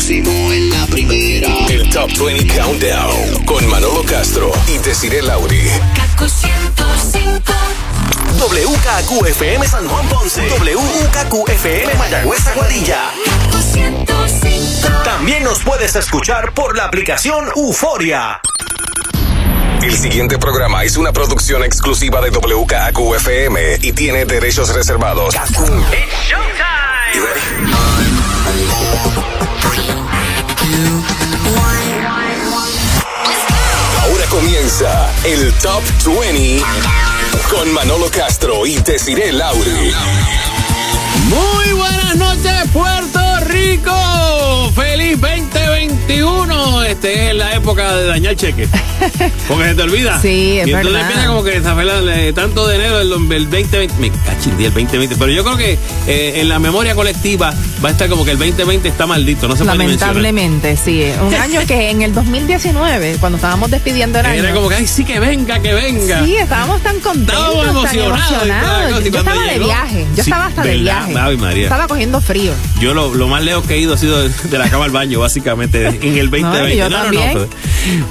próximo en la primera. El Top 20 Countdown con Manolo Castro y Desiree Lauri. Kaku 105. WKQFM San Juan Ponce. WKQFM Mayagüez Aguadilla. Kaku 105. También nos puedes escuchar por la aplicación Euforia. El siguiente programa es una producción exclusiva de WKQFM y tiene derechos reservados. You ready? Comienza el Top 20 con Manolo Castro y Desiree Lauri. Muy buenas noches, Puerto Rico. Feliz 2021. Este es la época de dañar cheque. Porque se te olvida. Sí, es y entonces verdad. empieza como que esa de tanto de enero el, el 2020. Me cachindí el 2020. Pero yo creo que eh, en la memoria colectiva va a estar como que el 2020 está maldito. No se. Lamentablemente, sí. Un año que en el 2019, cuando estábamos despidiendo el año. Era como que, ay, sí que venga, que venga. Sí, estábamos tan contentos, Estábamos emocionados cosa, Yo estaba de viaje, yo Sí, estaba hasta de ¿verdad? viaje. María. Estaba cogiendo frío. Yo lo, lo más lejos que he ido ha sido de, de la cama al baño, básicamente, en el 2020. y yo no, también. no,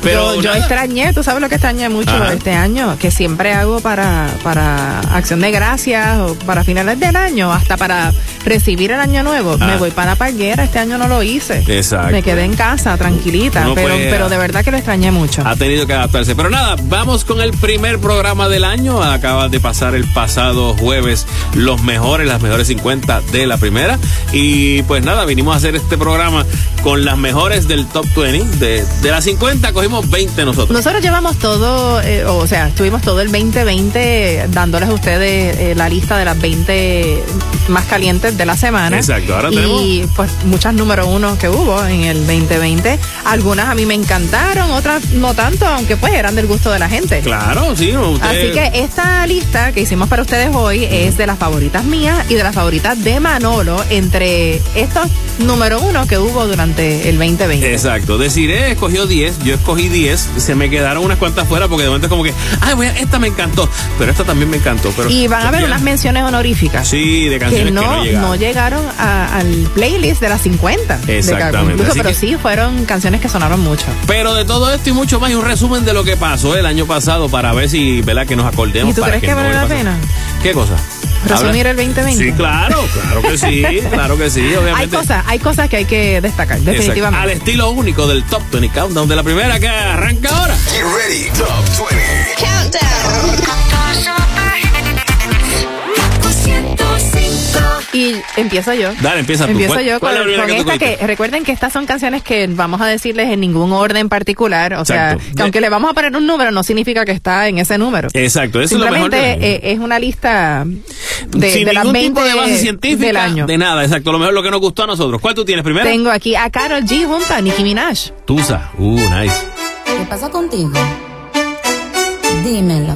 pero, yo, yo extrañé, tú sabes lo que extrañé mucho Ajá. este año, que siempre hago para, para acción de gracias o para finales del año, hasta para recibir el año nuevo. Ah. Me voy para la palguera, este año no lo hice. Exacto. Me quedé en casa, tranquilita, Uno pero, puede- pero de verdad que lo extrañé mucho. Ha tenido que adaptarse. Pero nada, vamos con el primer programa del año. Acaba de pasar el pasado jueves los mejores, las mejores 50 de la primera. Y pues nada, vinimos a hacer este programa con las mejores del top 20. De, de las 50 cogimos 20 nosotros. Nosotros llevamos todo, eh, o sea, estuvimos todo el 2020 dándoles a ustedes eh, la lista de las 20 más calientes de la semana. Exacto, ahora y, tenemos- pues muchas número uno que hubo en el 2020. Algunas a mí me encantaron, otras no tanto, aunque pues eran del gusto de la gente. Claro, sí. Usted, Así que esta lista que hicimos para ustedes hoy es de las favoritas mías y de las favoritas de Manolo entre estos número uno que hubo durante el 2020. Exacto. Desiree escogió 10, yo escogí 10. Se me quedaron unas cuantas fuera porque de momento es como que, ay, esta me encantó, pero esta también me encantó. Pero, Y van a haber unas menciones honoríficas. Sí, de que no, que no llegaron. no llegaron a- al playlist de las 50. de cada- Exactamente, incluso, pero que- sí fueron canciones que sonaron mucho. Pero de todo esto y mucho más, y un resumen de lo que pasó el año pasado para ver si, ¿verdad? Que nos acordemos. ¿Y tú para crees que vale la pena? ¿Qué cosa? Resumir Habla- el 2020. Sí, claro, claro que sí, claro que sí, obviamente. Hay cosas, hay cosas que hay que destacar, Exacto. definitivamente. Al estilo único del Top 20 Countdown de la primera que arranca ahora. Get ready, Top 20. Kaku Y empiezo yo. Dale, empieza tú. Empiezo ¿Cuál- yo con, con que esta que recuerden que estas son canciones que vamos a decirles en ningún orden particular, o sea, Exacto. que aunque le vamos a poner un número no significa que está en ese número. Exacto, eso es lo mejor. Simplemente año. eh, es una lista de, Sin de las ningún 20 tipo de base científica, del año. de nada, exacto. Lo mejor lo que nos gustó a nosotros. ¿Cuál tú tienes primero? Tengo aquí a Karol G junto a Nicki Minaj. Tusa. Uh, nice. ¿Qué pasa contigo? Dímelo.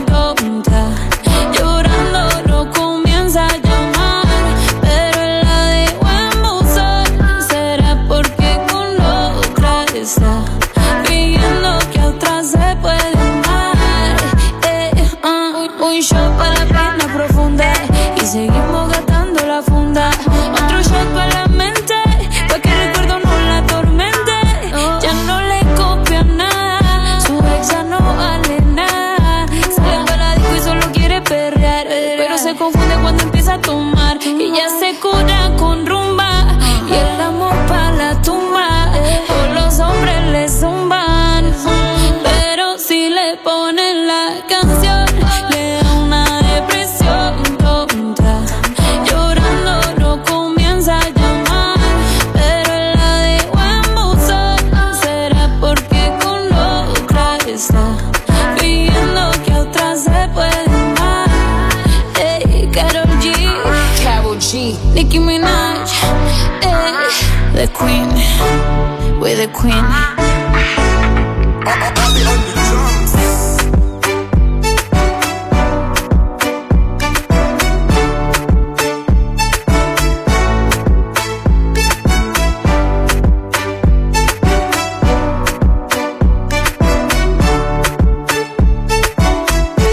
Queen, we're the Queen.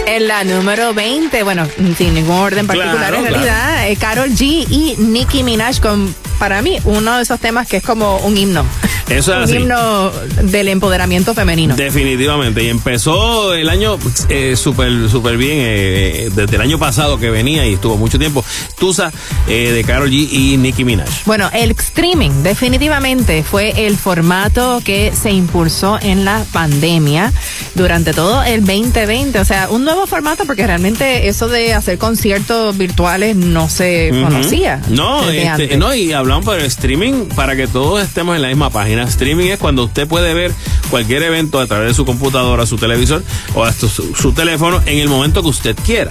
En la número 20, bueno, sin ningún orden particular Claro, en realidad, eh, Karol G y Nicki Minaj con, para mí, uno de esos temas que es como un himno. Eso es un así. himno del empoderamiento femenino. Definitivamente. Y empezó el año eh, súper súper bien. eh, eh, desde el año pasado que venía y estuvo mucho tiempo. Tusa eh, de Carol G y Nicki Minaj. Bueno, el streaming definitivamente fue el formato que se impulsó en la pandemia durante todo el 2020. O sea, un nuevo formato porque realmente eso de hacer conciertos virtuales no se conocía. No, este, no, y hablamos el streaming para que todos estemos en la misma página. Streaming es cuando usted puede ver cualquier evento a través de su computadora, su televisor o hasta su, su teléfono en el momento que usted quiera.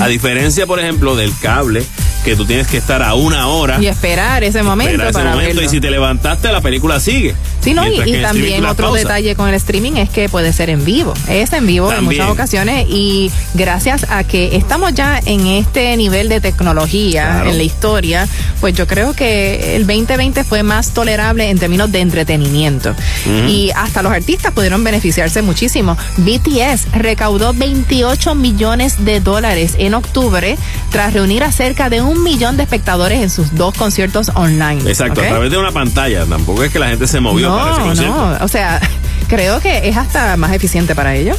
A diferencia, por ejemplo, del cable, que tú tienes que estar a una hora. Y esperar ese momento esperar ese para momento, verlo. y si te levantaste, la película sigue. Sí, no, y, también otro detalle con el streaming es que puede ser en vivo. Es en vivo en muchas ocasiones y gracias a que estamos ya en este nivel de tecnología Claro. en la historia, pues yo creo que el 2020 fue más tolerable en términos de entretenimiento. Y hasta los artistas pudieron beneficiarse muchísimo. BTS recaudó 28 millones de dólares en octubre tras reunir a cerca de un millón de espectadores en sus dos conciertos online. Exacto, ¿ok? a través de una pantalla. Tampoco es que la gente se movió para ese No, concierto. no, o sea, creo que es hasta más eficiente para ellos.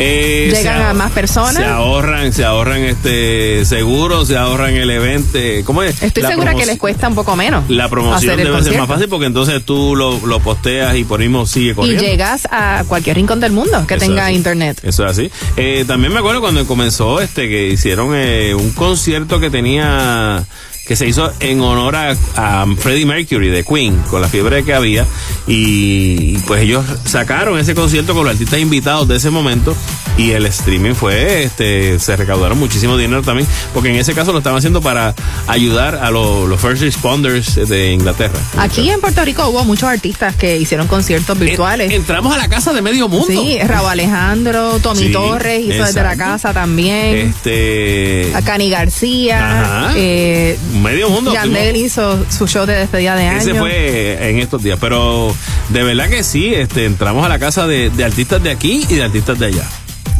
Eh, Llegan a más personas. Se ahorran, se ahorran este seguro, se ahorran el evento. ¿Cómo es? Estoy La segura que les cuesta un poco menos. La promoción debe ser concierto. más fácil porque entonces tú lo, lo posteas y por mismo sigue Y corriendo. llegas a cualquier rincón del mundo que Eso tenga así. internet. Eso es así. Eh, también me acuerdo cuando comenzó este que hicieron eh, un concierto que tenía que se hizo en honor a, a Freddie Mercury de Queen con la fiebre que había y, pues ellos sacaron ese concierto con los artistas invitados de ese momento y el streaming fue este se recaudaron muchísimo dinero también porque en ese caso lo estaban haciendo para ayudar a los, los first responders de Inglaterra. Aquí en Puerto Rico hubo muchos artistas que hicieron conciertos virtuales. En- entramos a la casa de medio mundo. Sí, Raúl Alejandro, Tommy Sí, Torres hizo desde la exacto. casa también. Este A Cani García, Ajá. eh, medio mundo. Yandel tuvimos- hizo su show de despedida de año. Ese fue en estos días, pero de verdad que sí, este, entramos a la casa de, de artistas de aquí y de artistas de allá.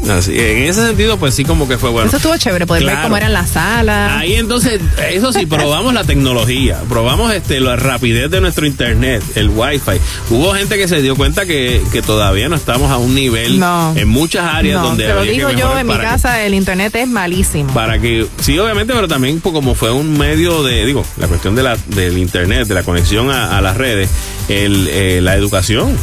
Así, en ese sentido, pues sí, como que fue bueno. Eso estuvo chévere, poder ver cómo era en la sala. Ahí entonces, eso sí, probamos la tecnología, probamos este la rapidez de nuestro internet, el wifi. Hubo gente que se dio cuenta que, que todavía no estamos a un nivel No. en muchas áreas no, donde te lo digo yo, en mi para que- casa el internet es malísimo. para que sí obviamente pero también pues, como fue un medio de digo la cuestión de la del internet de la conexión a, a las redes el, eh, la educación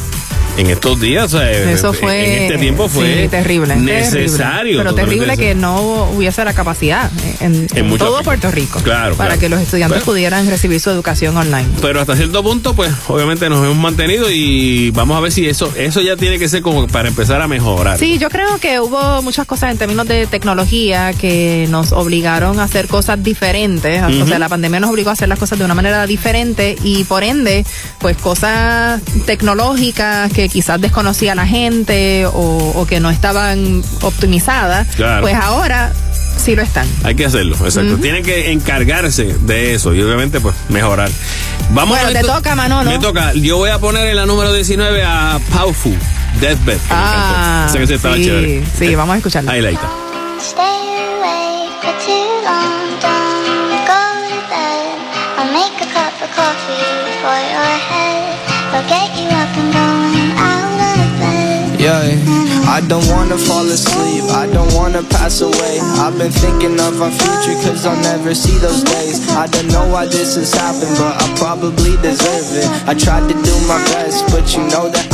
en estos días sea, Eso fue. en este tiempo fue sí, terrible. necesario terrible. Pero terrible que no hubiese la capacidad en, todo. Puerto Rico. Claro, Para claro. que los estudiantes Bueno. pudieran recibir su educación online. pero hasta cierto punto pues obviamente nos hemos mantenido y vamos a ver si eso eso ya tiene que ser como para empezar a mejorar Sí, yo creo que hubo muchas cosas en términos de tecnología que nos obligaron a hacer cosas diferentes. O sea, la pandemia nos obligó a hacer las cosas de una manera diferente y por ende, pues cosas tecnológicas que quizás desconocía a la gente o, que no estaban optimizadas, pues ahora sí lo están. Hay que hacerlo, exacto. Tienen que encargarse de eso y obviamente pues mejorar. Vamos bueno, a te toca, Manolo. Me toca. Yo voy a poner en la número 19 a Paufu, Deathbed. Que ah, sí, eh, vamos a escucharla. Ahí la está. I'll get you Yeah. I don't wanna fall asleep, I don't wanna pass away. I've been thinking of our future, cause I'll never see those days. I don't know why this has happened, but I probably deserve it. I tried to do my best, but you know that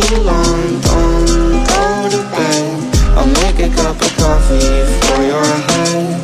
Too long, don't go to bed. I'll make a cup of coffee for your head.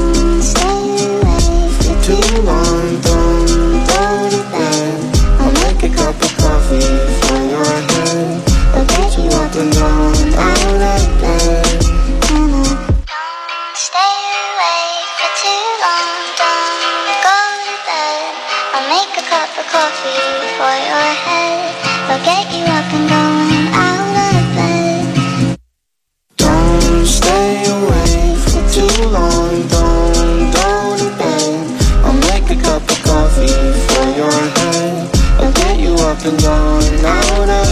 Mm-hmm. too long, don't go to bed. I'll make a cup of coffee for your head. I'll get you up and down out of bed. Don't stay away for too long. Don't go to bed. I'll make a cup of coffee for your head. They'll get you up and going out of bed. Don't stay away for too long, get you up and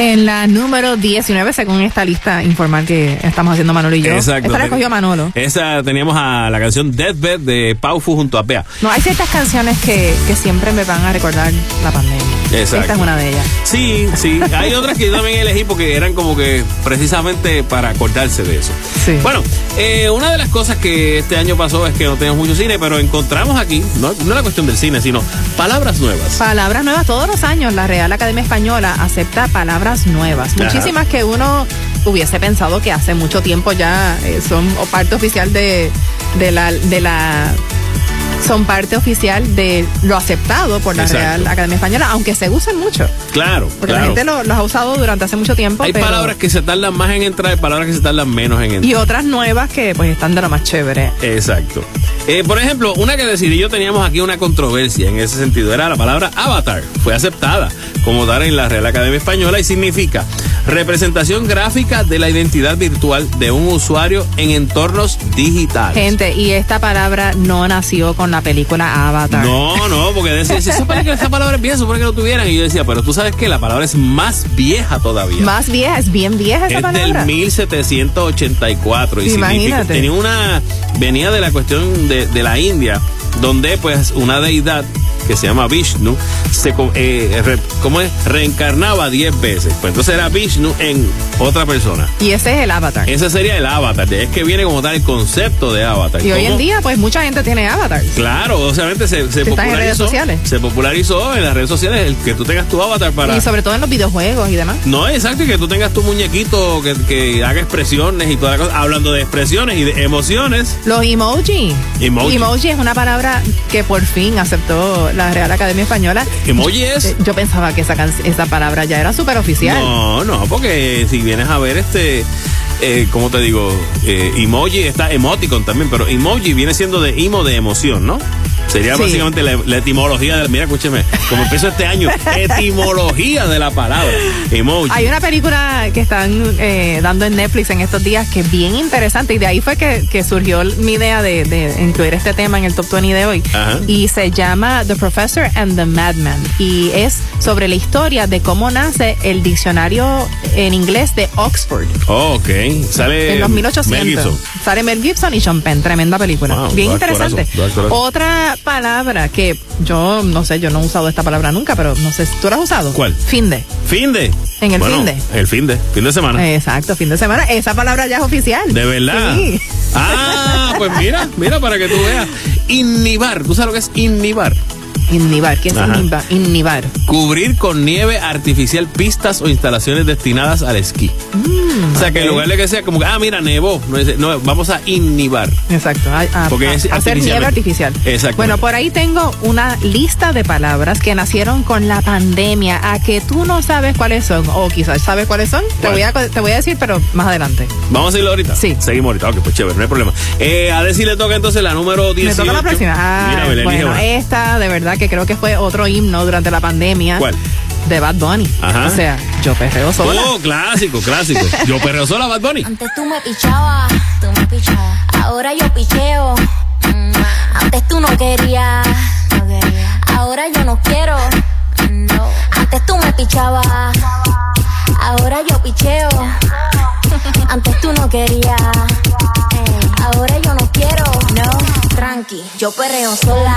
En la número 19, según esta lista informal que estamos haciendo Manolo y yo. Exacto. Esta la escogió Manolo. Esa teníamos a la canción Deathbed de Paufu junto a Pea. No, hay ciertas canciones que, que siempre me van a recordar la pandemia. Exacto. Esta es una de ellas. Sí, sí. Hay otras que yo también elegí porque eran como que precisamente para acordarse de eso. Sí. Bueno, eh, una de las cosas que este año pasó es que no tenemos mucho cine, pero encontramos aquí, no, no es la cuestión del cine, sino palabras nuevas. Palabras nuevas todos los años. La Real Academia Española acepta palabras nuevas. Ajá. Muchísimas que uno hubiese pensado que hace mucho tiempo ya eh, son o parte oficial de, de la de la son parte oficial de lo aceptado por la Exacto. Real Academia Española, aunque se usan mucho, Claro, porque la gente lo- los ha usado durante hace mucho tiempo. Hay pero- palabras que se tardan más en entrar y palabras que se tardan menos en entrar. y otras nuevas que pues están de lo más chévere. Exacto. Eh, por ejemplo, una que decidí yo teníamos aquí una controversia en ese sentido. Era la palabra avatar. Fue aceptada como tal en la Real Academia Española y significa representación gráfica de la identidad virtual de un usuario en entornos digitales. Gente, y esta palabra no nació con la película Avatar. No, no, porque decía, se supone que esta palabra es vieja, se supone que no tuvieran. Y yo decía, pero tú sabes que la palabra es más vieja todavía. Más vieja, es bien vieja esa es palabra. del 1784 y Imagínate. tenía una venía de la cuestión de, de la India donde pues una deidad que se llama Vishnu se eh, re- ¿cómo es? reencarnaba 10 veces pues entonces era Vishnu en otra persona Y ese es el Avatar. ese sería el avatar es que viene como tal el concepto de avatar y hoy en día, pues mucha gente tiene Avatar. Claro, obviamente se, se en redes popularizó. sociales. Se popularizó en las redes sociales el que tú tengas tu avatar para. Y sobre todo en los videojuegos y demás. No, exacto, y que tú tengas tu muñequito que, que haga expresiones y toda la cosa. Hablando de expresiones y de emociones. Los emoji. Emoji. es una palabra que por fin aceptó la Real Academia Española. Emoji es. Eh, Yo pensaba que esa, esa palabra ya era súper oficial. No, no, porque si vienes a ver este. Eh, ¿Cómo te digo? Eh, emoji está emoticon también, pero emoji viene siendo de emo de emoción, ¿no? Sería Sí. básicamente la, la etimología de mira, escúcheme, como empezó este año, etimología de la palabra. Emoji. Hay una película que están eh, dando en Netflix en estos días que es bien interesante y de ahí fue que, que surgió mi idea de, de incluir este tema en el Top 20 de hoy. Ajá. Y se llama The Professor and the Madman y es sobre la historia de cómo nace el diccionario en inglés de Oxford. Oh, ok. Sale En los 1800. Mel Gibson. Sale Mel Gibson y Sean Penn. Tremenda película. Wow, Bien interesante. dos actorazos. Otra palabra que yo no sé, yo no he usado esta palabra nunca, pero no sé, ¿tú la has usado? ¿Cuál? Finde. Fin de. En el Bueno, fin de. El fin de. Fin de semana. Exacto, fin de semana. Esa palabra ya es oficial. ¿De verdad? Sí. Ah, pues mira, mira para que tú veas. Innibar. ¿Tú sabes lo que es innibar? Innibar. ¿Qué es innibar? Innibar. Cubrir con nieve artificial pistas o instalaciones destinadas al esquí. o sea, que en lugar de que sea como que, ah, mira, nevó. No, vamos a innibar. Exacto. A, a- Porque a- hacer nieve artificial. Exacto. Bueno, por ahí tengo una lista de palabras que nacieron con la pandemia. A que tú no sabes cuáles son. O quizás sabes cuáles son. Te voy, a, te voy a decir, pero más adelante. ¿Vamos a irlo ahorita? Sí. Seguimos ahorita. Ok, pues chévere, no hay problema. Eh, a Desi le toca entonces la número 18. Me toca la próxima. Ah, Mira, bueno, esta de verdad que creo que fue otro himno durante la pandemia. ¿Cuál? De Bad Bunny. Ajá. O sea, yo perreo sola. Oh, clásico, clásico. Yo perreo sola, Bad Bunny. Antes tú me pichabas, tú me pichabas. Ahora yo picheo. Mm, Antes tú no querías, no quería. Ahora yo no quiero. No. Antes tú me pichabas. Ahora yo picheo. Antes tú no querías. Eh, Ahora yo no quiero. No. Tranqui, yo perreo sola.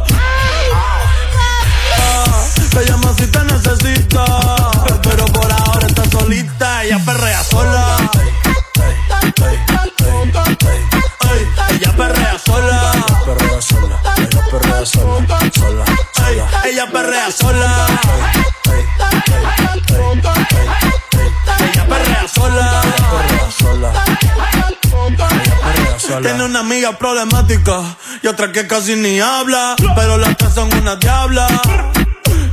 Te llama si te necesita. Pero por ahora está solita. Ella perrea sola. Ella perrea sola. Perrea sola. Ella perrea sola. Ella perrea sola. Ella perrea sola. Tiene una amiga problemática y otra que casi ni habla. Pero las tres son una diabla.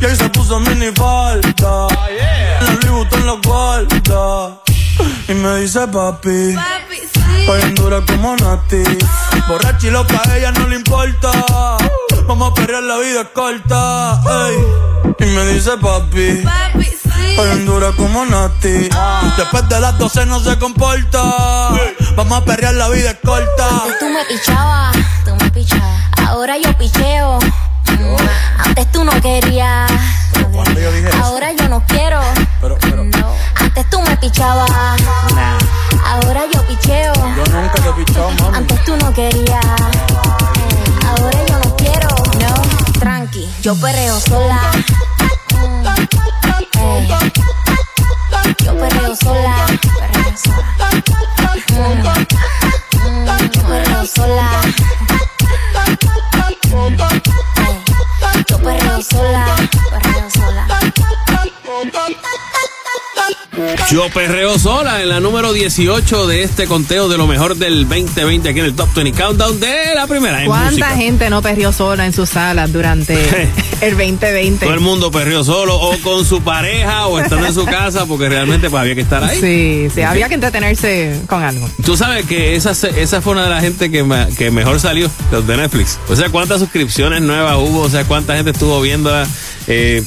Y ahí se puso mini falta. La Louis Vuitton lo guarda. Y me dice papi. Estoy en dura como Nati. Borracha y loca, a ella no le importa. Vamos a perrear, la vida es corta. ey. Y me dice papi. Estoy en dura como Nati. Después de las 12 no se comporta. Vamos a perrear, la vida es corta. Antes tú me pichabas, tú me pichabas. Ahora yo picheo. Antes tú no querías. cuando yo dije eso? Ahora yo no quiero. No. Antes tú me pichabas. Ahora yo picheo. Yo nunca te he pichado, mami. Antes tú no querías. Ahora yo no quiero. No. Tranqui, yo perreo sola. Yo perreo sola. Perreo sola. Mm, mm, Yo perreo sola. Sola. Perreo sola. Yo perreo sola en la número 18 de este conteo de lo mejor del 2020 aquí en el Top 20 Countdown de la primera ¿Cuánta música. gente no perdió sola en sus salas durante el 2020? Todo el mundo perrió solo o con su pareja o estando en su casa porque realmente pues había que estar ahí. Sí, sí, había que entretenerse con algo. Tú sabes que esa, esa fue una de las gente que, que mejor salió, los de Netflix. O sea, cuántas suscripciones nuevas hubo, o sea, cuánta gente estuvo viéndola. Eh,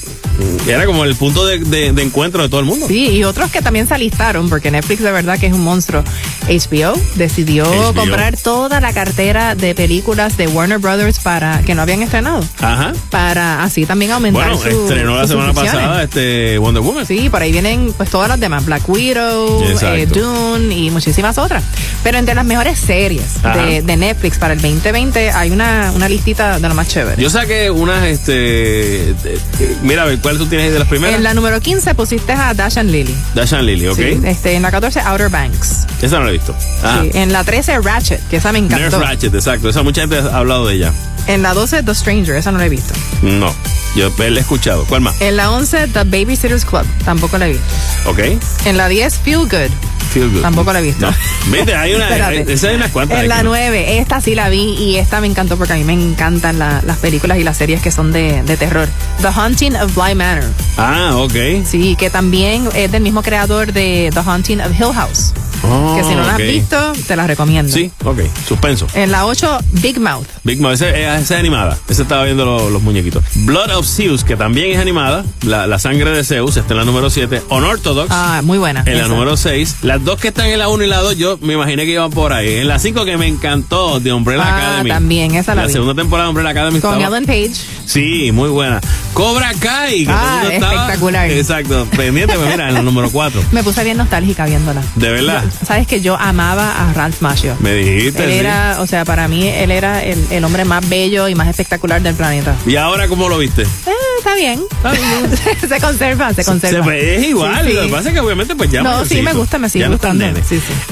Era como el punto de, de- de encuentro de todo el mundo. Sí, y otros que también se alistaron, porque Netflix de verdad que es un monstruo. HBO decidió HBO. comprar toda la cartera de películas de Warner Brothers para que no habían estrenado, Ajá. para así también aumentar Bueno, su- estrenó la semana pasada este Wonder Woman. Sí, por ahí vienen pues todas las demás, Black Widow, eh, Dune y muchísimas otras. Pero entre las mejores series de, de Netflix para el 2020 hay una, una listita de lo más chévere. Yo saqué unas, este. de- de- mira, a ver, ¿cuál tú tienes de las primeras? En la número 15 pusiste a Dash and Lily. Lily, ¿ok? Sí, este, en la 14 Outer Banks. Esa no la he visto. Ah, Sí, en la 13 Ratchet, que esa me Nerf encantó. Ratchet, exacto. Esa mucha gente ha hablado de ella. En la 12 The Stranger, esa no la he visto. No, yo la he escuchado. ¿Cuál más? En la 11 The Babysitters Club, tampoco la he visto. ¿Ok? En la 10 Feel Good, Feel good. tampoco la he visto. No. Viste, hay una. Esa hay unas cuantas. En la no. 9, esta sí la vi y esta me encantó porque a mí me encantan la- las películas y las series que son de, de terror. The Haunting of Bly Manor. Ah, ok. Sí, que también es del mismo creador de The Haunting of Hill House. Oh, que si no la has visto, te la recomiendo. Sí, ok. Suspenso. En la 8, Big Mouth. Big Mouth, esa esa es animada. Esa estaba viendo lo- los muñequitos. Blood of Zeus, que también es animada. La, la sangre de Zeus, está en la número 7. Unorthodox. Ah, muy buena. En la número 6. Las dos que están en la 1 y la 2, yo me imaginé que iban por ahí. En la 5 que me encantó, de Umbrella Ah, Academy. también, esa la vi. segunda temporada de Umbrella Academy Con estaba- Ellen Page. Sí, muy buena. Cobra Kai. Que Ah, estaba- espectacular. Exacto. Pendiente, pues mira, en la número 4. Me puse bien nostálgica viéndola. De verdad. Sabes que yo amaba a Ralph Macchio. Me dijiste. Él sí. era, o sea, para mí él era el, el hombre más bello y más espectacular del planeta. ¿Y ahora cómo lo viste? Eh, está bien. se conserva, se conserva. Se- es igual. Sí, sí. Lo que pasa es que obviamente pues ya. No, sí, me gusta, me sigue Ya gustando.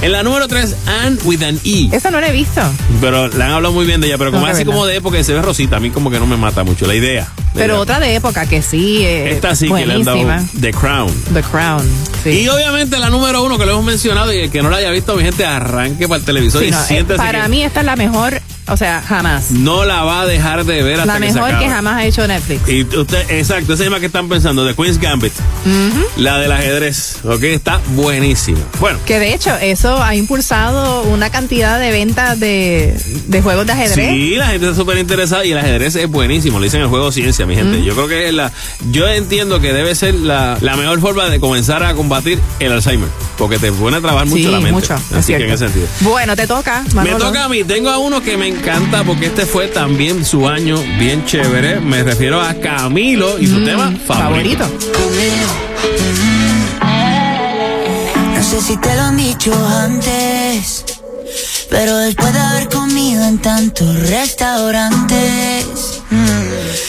En la número 3, Anne with an E. Esa no la he visto. Pero le han hablado muy bien de ella, pero como No, así como de época y se ve rosita, a mí como que no me mata mucho la idea. La Pero otra de época que sí. eh, Esta sí que le han dado. The Crown. The Crown. Sí. Y obviamente la número uno que lo hemos mencionado y el que no la haya visto, mi gente, arranque para el televisor Sí, y no, eh, siéntese para que mí esta es la mejor, o sea, jamás. no la va a dejar de ver hasta La que se mejor acabe. que jamás ha hecho Netflix. Y usted, exacto, esa misma que están pensando, de Queen's Gambit, la del ajedrez, ok, está buenísima. Bueno, Que de hecho eso ha impulsado una cantidad de ventas de, de juegos de ajedrez. Sí, la gente está súper interesada y el ajedrez es buenísimo. Le dicen el juego ciencia, mi gente. Yo creo que es la. Yo entiendo que debe ser la, la mejor forma de comenzar a combatir el Alzheimer. Porque te pone a trabajar mucho Sí, la mente. mucho, es Así que cierto. en ese sentido. Bueno, te toca. Me toca a mí. Tengo a uno que me encanta porque este fue también su año bien chévere. Me refiero a Camilo y su tema favorito. No sé si te lo han dicho antes, pero después de haber comido en tantos restaurantes, mm,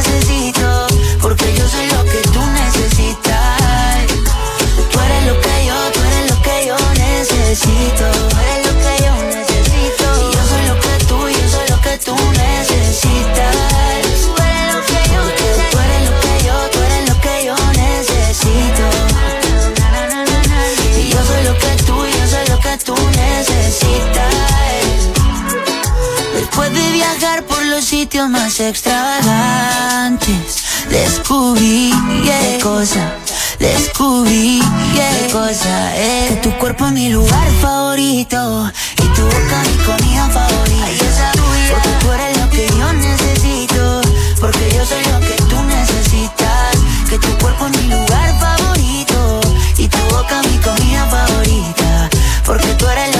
necesito. Eres lo que yo necesito. Y yo soy lo que tú, yo soy lo que tú necesitas. Tú eres lo que yo. Tú eres lo que yo, tú eres lo que yo necesito. Y yo soy lo que tú, yo soy lo que tú necesitas. Después de viajar por los sitios más extravagantes, descubrí yeah. cosas descubrí qué cosa es. Que tu cuerpo es mi lugar favorito y tu boca mi comida favorita. Porque tú eres lo que yo necesito, porque yo soy lo que tú necesitas. Que tu cuerpo es mi lugar favorito y tu boca mi comida favorita. Porque tú eres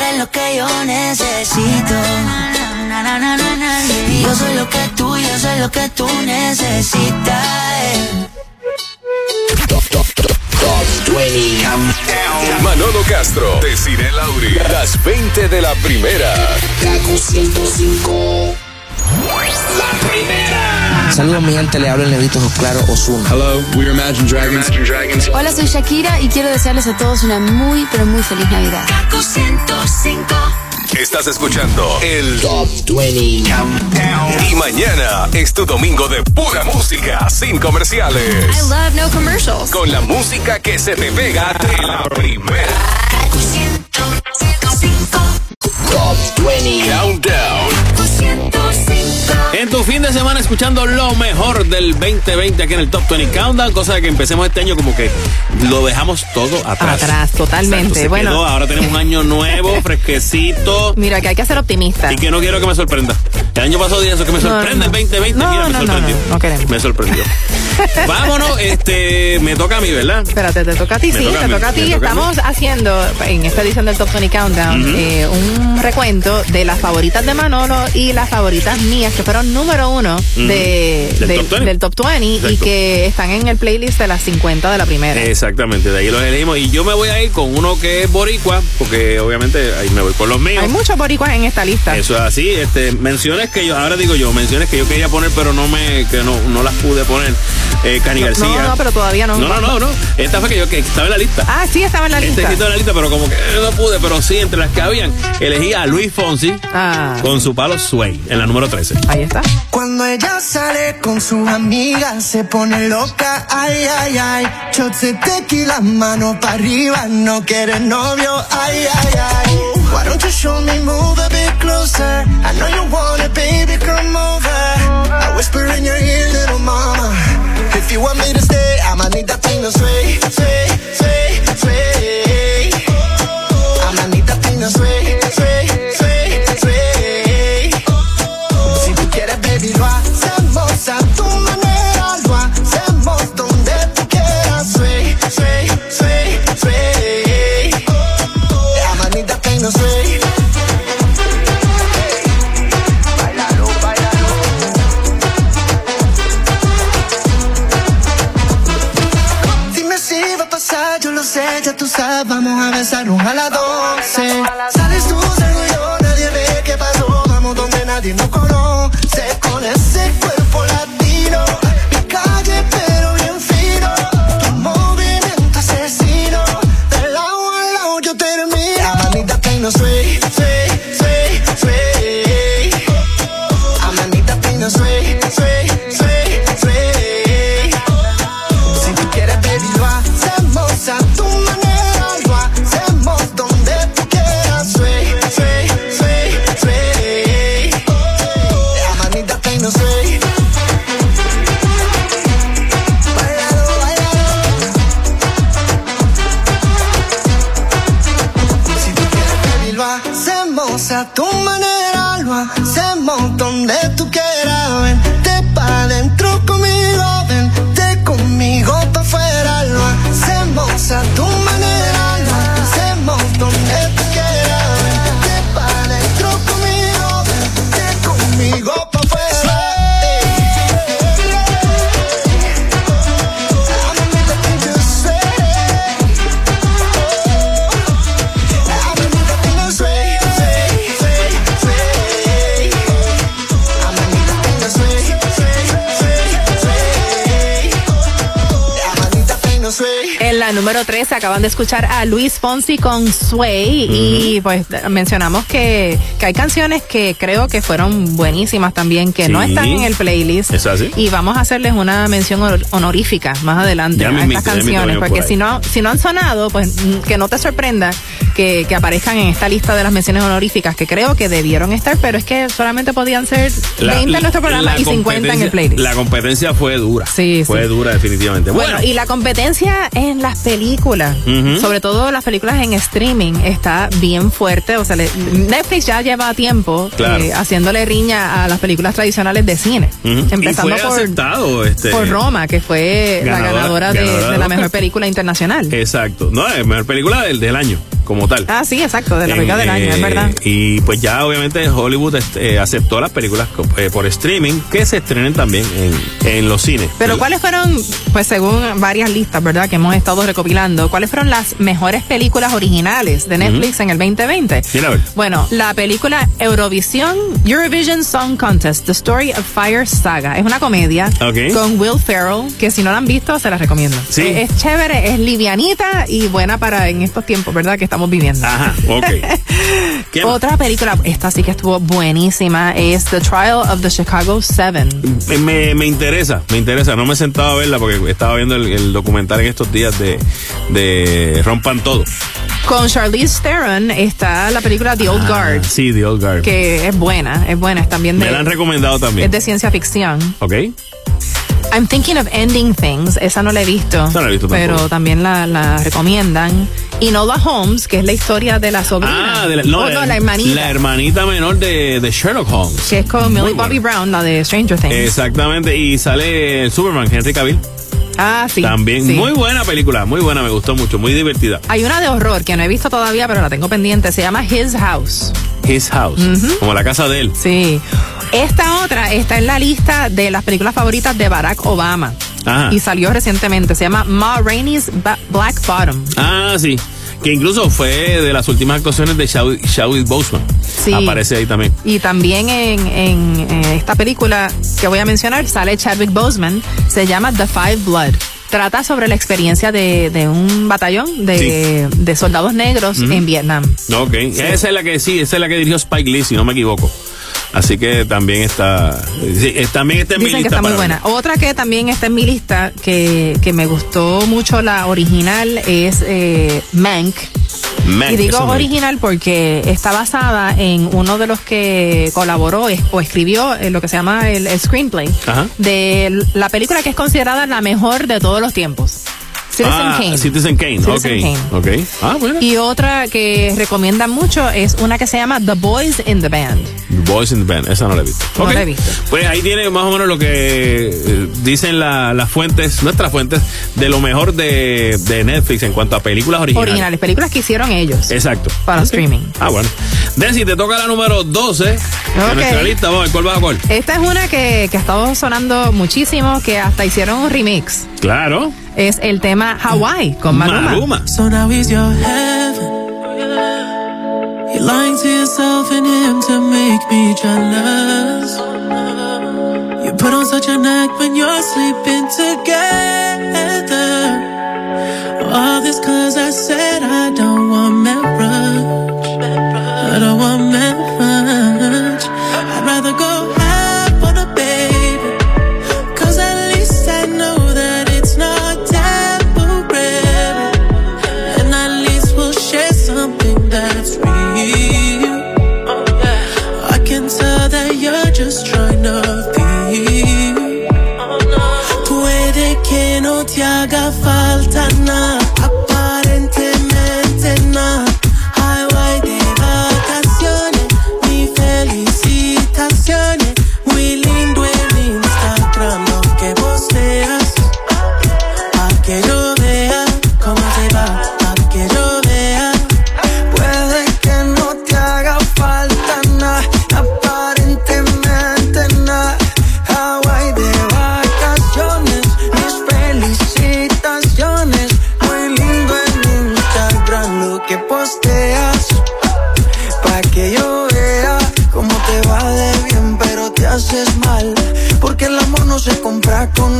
eres lo que yo necesito. Y yo soy lo que tú, yo soy lo que tú necesitas. Manolo Castro, Desiree Lauri, las 20 de la primera. Kaku 105. La primera. Saludos mi gente, le habla el negrito Claro Osuna. Hello, we are Imagine Dragons. Hola, soy Shakira y quiero desearles a todos una muy, pero muy feliz Navidad. Kaku 105. Estás escuchando el Top 20 Countdown. Y mañana es tu domingo de pura música, sin comerciales. I love no commercials. Con la música que se te pega de la primera. Kaku 105. Top 20 Countdown. Kaku 105. En tu fin de semana escuchando lo mejor del 2020 aquí en el Top 20 Countdown, cosa de que empecemos este año como que lo dejamos todo atrás. Atrás, totalmente. Exacto, se Bueno. quedó, ahora tenemos un año nuevo, fresquecito. Mira, que hay que ser optimista. Y que no quiero que me sorprenda. El año pasado dije eso, que me No, sorprende no. el 2020. No, Mira, me sorprendió. no, queremos. Me sorprendió. Vámonos, este, me toca a mí, ¿verdad? Espérate, te toca a ti, Me sí, toca te mí, toca a ti. a. Estamos haciendo en esta edición del Top 20 Countdown eh, un recuento de las favoritas de Manolo y las favoritas mías que fueron número uno de, Del de- Top 20. del Top 20 y que están en el playlist de las 50 de la primera. Exactamente, de ahí los elegimos. Y yo me voy a ir con uno que es boricua, porque obviamente ahí me voy con los míos. Hay muchos boricuas en esta lista. Eso es así, este, menciones que yo, ahora digo yo, menciones que yo quería poner, pero no me, que no, no las pude poner. Eh, Cani No, García. no, no, pero todavía no. No, no, no, no. Esta fue que yo que estaba en la lista. Ah, sí, estaba en la Este lista. quitó en la lista, pero como que no pude, pero sí, entre las que habían, elegí a Luis Fonsi Ah, con su palo Sway en la número 13. ahí está. Cuando ella sale con sus amigas se pone loca, ay, ay, ay. Shots de tequila, mano para arriba, no quiere novio, ay, ay, ay. Why don't you show me, move a bit closer? I know you want it, baby, come over. I whisper in your ear, little mama. If you want me to stay, I'ma need that thing to sway, sway, sway, sway. I'ma need that thing to sway, nadie nos. Acaban de escuchar a Luis Fonsi con Sway y pues mencionamos que, que hay canciones que creo que fueron buenísimas también, que no están en el playlist. ¿Es así? Y vamos a hacerles una mención honor- honorífica más adelante Ya a estas canciones, porque si no, si no han sonado, pues que no te sorprenda que, que aparezcan en esta lista de las menciones honoríficas, que creo que debieron estar, pero es que solamente podían ser 20 en nuestro programa y 50 en el playlist. La competencia fue dura. Sí, Fue sí. dura, definitivamente. Bueno, Bueno, y la competencia en las películas, sobre todo las películas en streaming, está bien fuerte. O sea, le- Netflix ya lleva tiempo Claro. eh, haciéndole riña a las películas tradicionales de cine. Empezando por, aceptado. Este, por Roma, que fue la ganadora- de, ganadora de la mejor película internacional. Exacto. No, es mejor película del, del año, como tal. Ah, sí, exacto, de la En, película del año, eh, es verdad. Y pues ya obviamente Hollywood este, aceptó las películas eh, por streaming que se estrenen también en, en los cines. Pero ¿cuáles fueron, pues según varias listas, ¿verdad? Que hemos estado recopilando, ¿cuáles fueron las mejores películas originales de Netflix en el 2020? Mira, a ver. Bueno, la película Eurovisión Eurovision Song Contest, The Story of Fire Saga. Es una comedia con Will Ferrell, que si no la han visto, se la recomiendo. Sí. Es, es chévere, es livianita y buena para en estos tiempos, ¿verdad? Que estamos viviendo. Ajá, ok. ¿Qué? Otra película, esta sí que estuvo buenísima, es The Trial of the Chicago Seven. Me, me- interesa, me interesa. No me he sentado a verla porque estaba viendo el, el documental en estos días de, de Rompan Todo. Con Charlize Theron está la película The Old Guard, Sí, The Old Guard. que es buena, es buena, es también Me la han de, recomendado también. es de ciencia ficción. ¿Ok? I'm thinking of ending things, esa no la he visto, Esa no la he visto pero tampoco. también la, la recomiendan. Y Nola Holmes, que es la historia de la sobrina. Ah, de la, no, Oh, no, la hermanita, La hermanita menor de, de Sherlock Holmes. que es con Millie Bobby Brown, la de Stranger Things. Exactamente, y sale el Superman, Henry Cavill. Ah, sí. También, sí. muy buena película, muy buena, me gustó mucho, muy divertida. Hay una de horror que no he visto todavía, pero la tengo pendiente. Se llama His House. His House, como la casa de él. Sí. Esta otra está en la lista de las películas favoritas de Barack Obama. Ajá. Y salió recientemente. Se llama Ma Rainey's Ba- Black Bottom. Ah, sí. Que incluso fue de las últimas actuaciones de Chadwick Boseman. Sí. Aparece ahí también. Y también en, en, esta película que voy a mencionar sale Chadwick Boseman. Se llama The Five Blood. Trata sobre la experiencia de, de un batallón de, de soldados negros en Vietnam. Ok, esa es la que sí, esa es la que dirigió Spike Lee, si no me equivoco. Así que también está, sí, eh, también está en mi Dicen que lista está muy buena. Otra que también está en mi lista, que, que me gustó mucho la original, es eh, Mank. y digo original porque está basada en uno de los que colaboró es- o escribió en lo que se llama el, el screenplay Ajá. de la película que es considerada la mejor de todos los tiempos. Citizen ah, Kane. Citizen Kane, Citizen ok. Kane. ok. Ah, bueno. Y otra que recomiendan mucho es una que se llama The Boys in the Band. Boys in the Band, esa no la he visto. No la he visto. Pues ahí tiene más o menos lo que eh, dicen la- las fuentes, nuestras fuentes, de lo mejor de, de Netflix en cuanto a películas originales. Originales, películas que hicieron ellos. Exacto. Para Ok. streaming. Ah, bueno. Desi, te toca la número 12 de nuestra lista. Vamos cuál va a cuál. Esta es una que, que ha estado sonando muchísimo, que hasta hicieron un remix. Claro. Es el tema Hawaii con Maluma. Maluma. So now he's your heaven. You're lying to yourself and him to make me jealous. You put on such an act when you're sleeping together. All this cause I said I don't want marriage.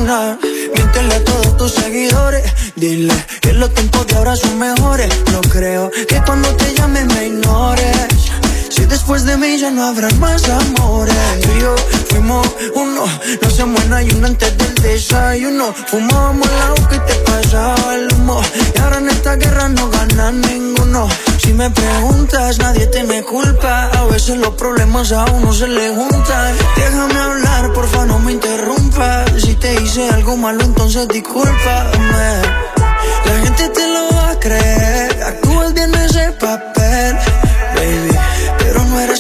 Nada. Miéntele a todos tus seguidores. Dile que los tiempos de ahora son mejores. No creo que cuando te llame me ignores. Si después de mí ya no habrá más amores. Tú y yo fuimos uno, no hacemos nada y uno antes del desayuno. Fumábamos el agua que te pasaba el humo. Y ahora en esta guerra no gana ninguno. Si me preguntas, nadie te me culpa. A veces los problemas a uno se le juntan. Déjame hablar, porfa, no me interrumpas. Si te hice algo malo, entonces discúlpame. La gente te lo va a creer. Actúas bien ese papel,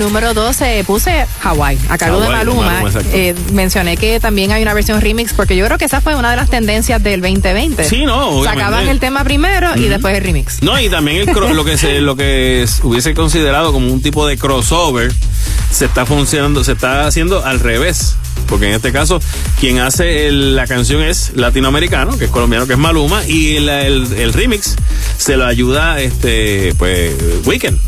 número 12 puse Hawaii, a cargo de Maluma. Eh, mencioné que también hay una versión remix porque yo creo que esa fue una de las tendencias del 2020. Sí, no. Sacaban el tema primero y después el remix. No, y también el lo que se lo que es- hubiese considerado como un tipo de crossover se está funcionando, se está haciendo al revés. Porque en este caso, quien hace el- la canción es latinoamericano, que es colombiano, que es Maluma, y el- el remix se lo ayuda este pues Weekend.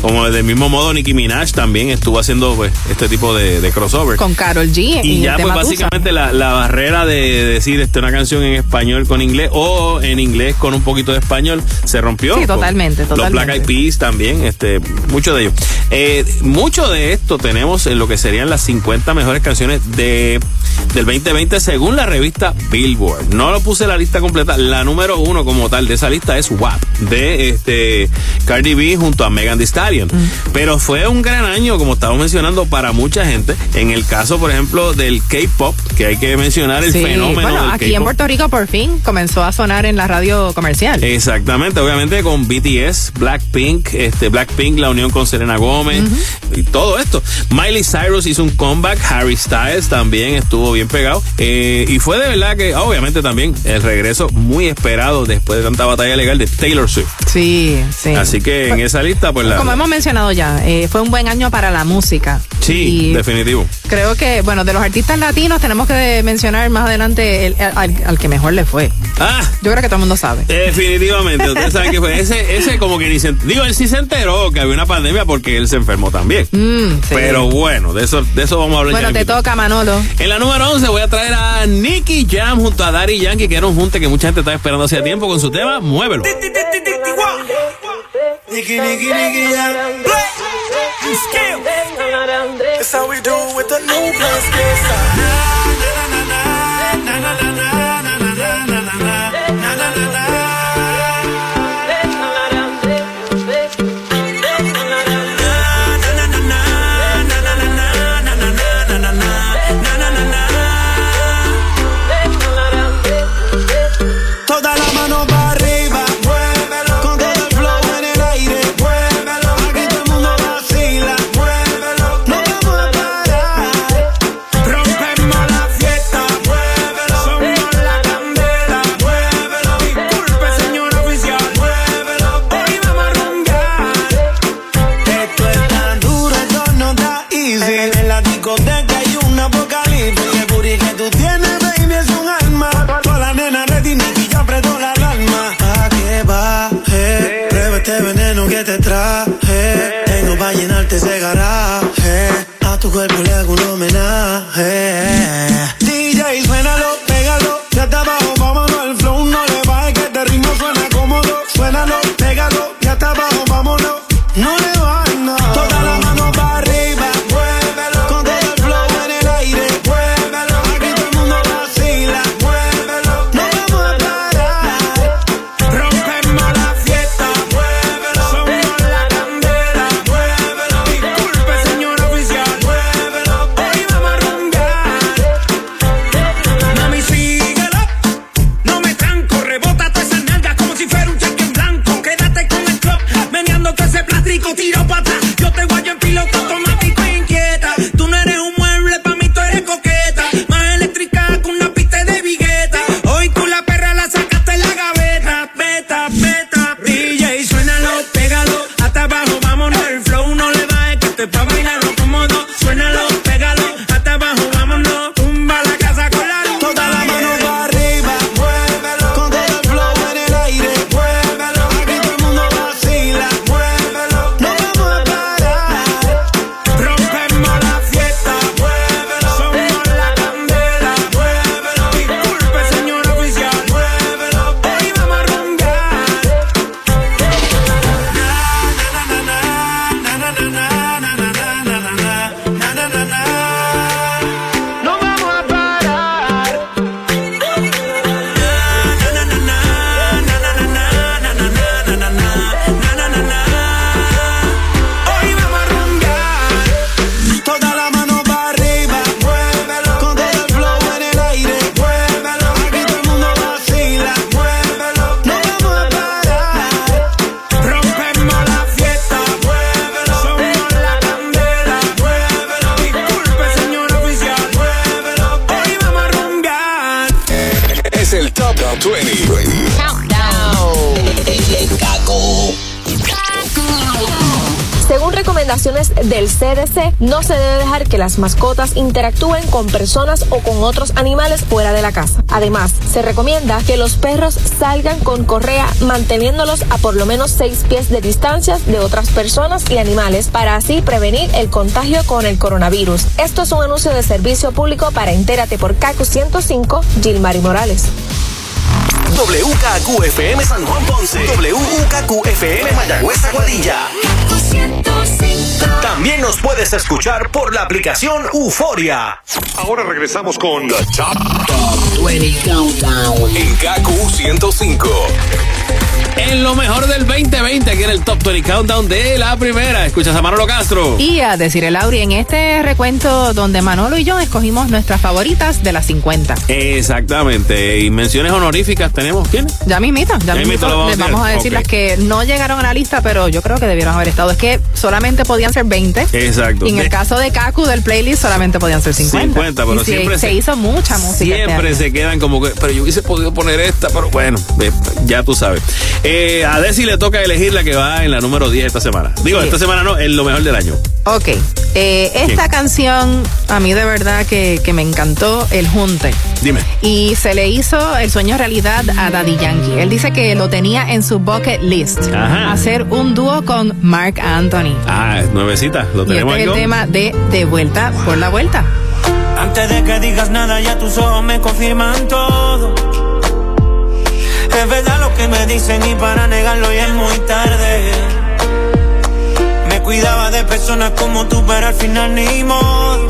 Como del mismo modo Nicki Minaj también estuvo haciendo pues este tipo de, de crossover. Con Carol G. Y ya pues básicamente la, la barrera de decir este, una canción en español con inglés o en inglés con un poquito de español se rompió. Sí, Con totalmente, Los totalmente. Black Eyed Peas también, este, mucho de ello. Eh, mucho de esto tenemos en lo que serían las 50 mejores canciones de, del 2020 según la revista Billboard. No lo puse en la lista completa, la número uno como tal de esa lista es WAP de este Cardi B junto a Megan Thee Stallion. Mm. Pero fue un gran año, como estamos mencionando, para mucha gente. En el caso, por ejemplo, del K-pop, que hay que mencionar el Sí, fenómeno bueno, del aquí en. Puerto Rico por fin comenzó a sonar en la radio comercial. Exactamente, obviamente con BTS, Blackpink, este Blackpink, la unión con Selena Gómez y todo esto. Miley Cyrus hizo un comeback, Harry Styles también estuvo bien pegado eh, y fue de verdad que obviamente también el regreso muy esperado después de tanta batalla legal de Taylor Swift. Sí, sí. Así que en esa lista pues la Como hemos mencionado ya, eh, fue un buen año para la música. sí, y definitivo. creo que, bueno, de los artistas latinos tenemos que mencionar más adelante el- al, al que mejor le fue. Ah, Yo creo que todo el mundo sabe. Definitivamente, ustedes saben que fue ese, ese como que ni se, digo, él sí se enteró que había una pandemia porque él se enfermó también. Mm, sí. Pero bueno, de eso, de eso vamos a hablar bueno, ya te toca, Manolo. En la número 11 voy a traer a Nicky Jam junto a Daddy Yankee, que era un junte que mucha gente estaba esperando hace tiempo con su tema Muévelo. Nicky, Nicky, Nicky, recomendaciones del CDC, no se debe dejar que las mascotas interactúen con personas o con otros animales fuera de la casa. Además, se recomienda que los perros salgan con correa manteniéndolos a por lo menos 6 pies de distancia de otras personas y animales para así prevenir el contagio con el coronavirus. Esto es un anuncio de servicio público para Entérate por CACU 105, Gilmari Morales. WKQFM San Juan Ponce. WKQFM Mayagüez Aguadilla. También nos puedes escuchar por la aplicación Euforia. Ahora regresamos con The Top, 20 Countdown en KQ 105. En lo mejor del 2020, aquí en el Top 20 Countdown de la primera. Escuchas a Manolo Castro. Y a decir el Lauri en este recuento donde Manolo y yo escogimos nuestras favoritas de las 50. Exactamente. Y menciones honoríficas tenemos. ¿Quién? Ya mismito, ya Ya mismito les a vamos a decir las que no llegaron a la lista, pero yo creo que debieron haber estado. Es que solamente podían ser 20. Exacto. Y en el caso de Kaku del playlist solamente podían ser 50. 50, pero Y siempre se, se- hizo mucha música. este Siempre se quedan como que, pero yo hubiese podido poner esta, pero bueno, ya tú sabes. Eh, a Desi le toca elegir la que va en la número 10 esta semana. Digo, Sí. esta semana no, en lo mejor del año. Ok. Eh, esta canción a mí de verdad que, que me encantó el junte. Dime. Y se le hizo el sueño realidad a Daddy Yankee. Él dice que lo tenía en su bucket list. Ajá. Hacer un dúo con Mark Anthony. Ah, es nuevecita, lo Y tenemos este es ahí. el tema de De Vuelta por la Vuelta. Antes de que digas nada, ya tus ojos me confirman todo. Es verdad lo que me dicen y para negarlo ya es muy tarde. Me cuidaba de personas como tú, pero al final ni modo.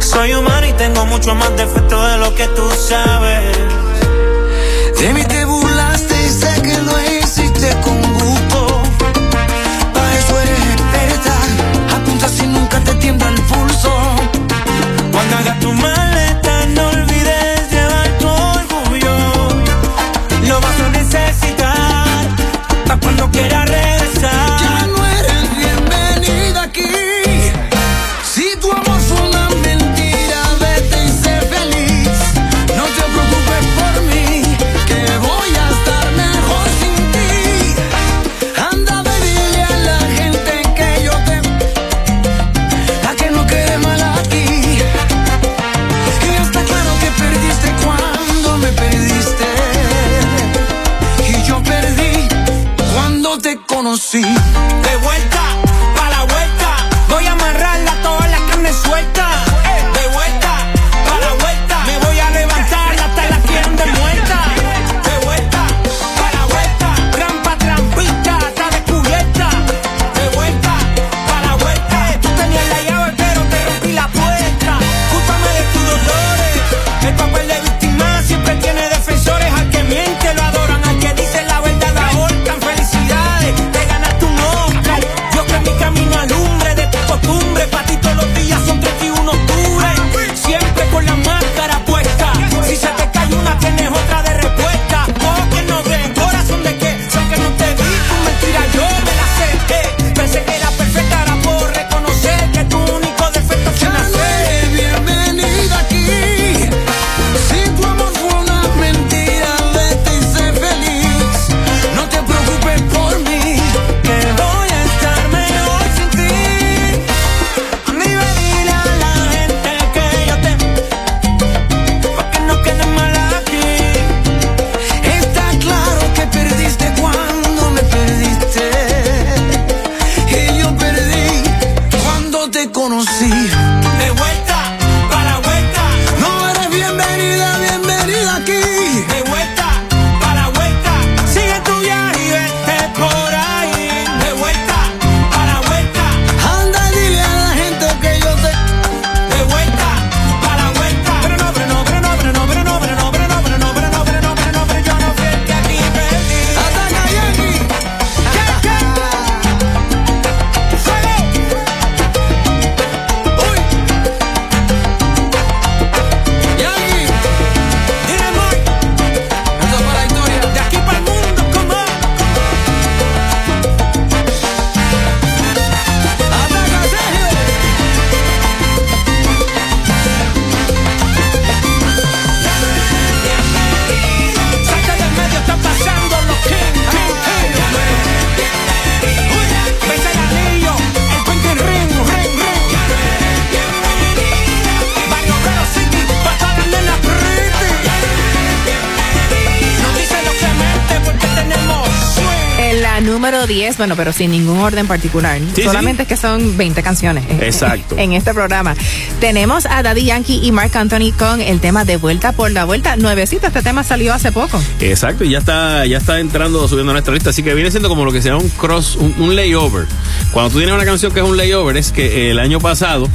Soy humano y tengo mucho más defectos de lo que tú sabes. De mí te burlaste y sé que lo hiciste con gusto. Para eso eres experta. Apunta si nunca te tiembla el pulso. Cuando hagas tu maleta, bueno, pero sin ningún orden particular. Sí, Solamente es que son 20 canciones Exacto. en este programa. Tenemos a Daddy Yankee y Mark Anthony con el tema de Vuelta por la Vuelta. Nuevecito, este tema salió hace poco. Exacto, y ya está, ya está entrando, subiendo a nuestra lista. Así que viene siendo como lo que se llama un cross, un, un layover. Cuando tú tienes una canción que es un layover, es que el año pasado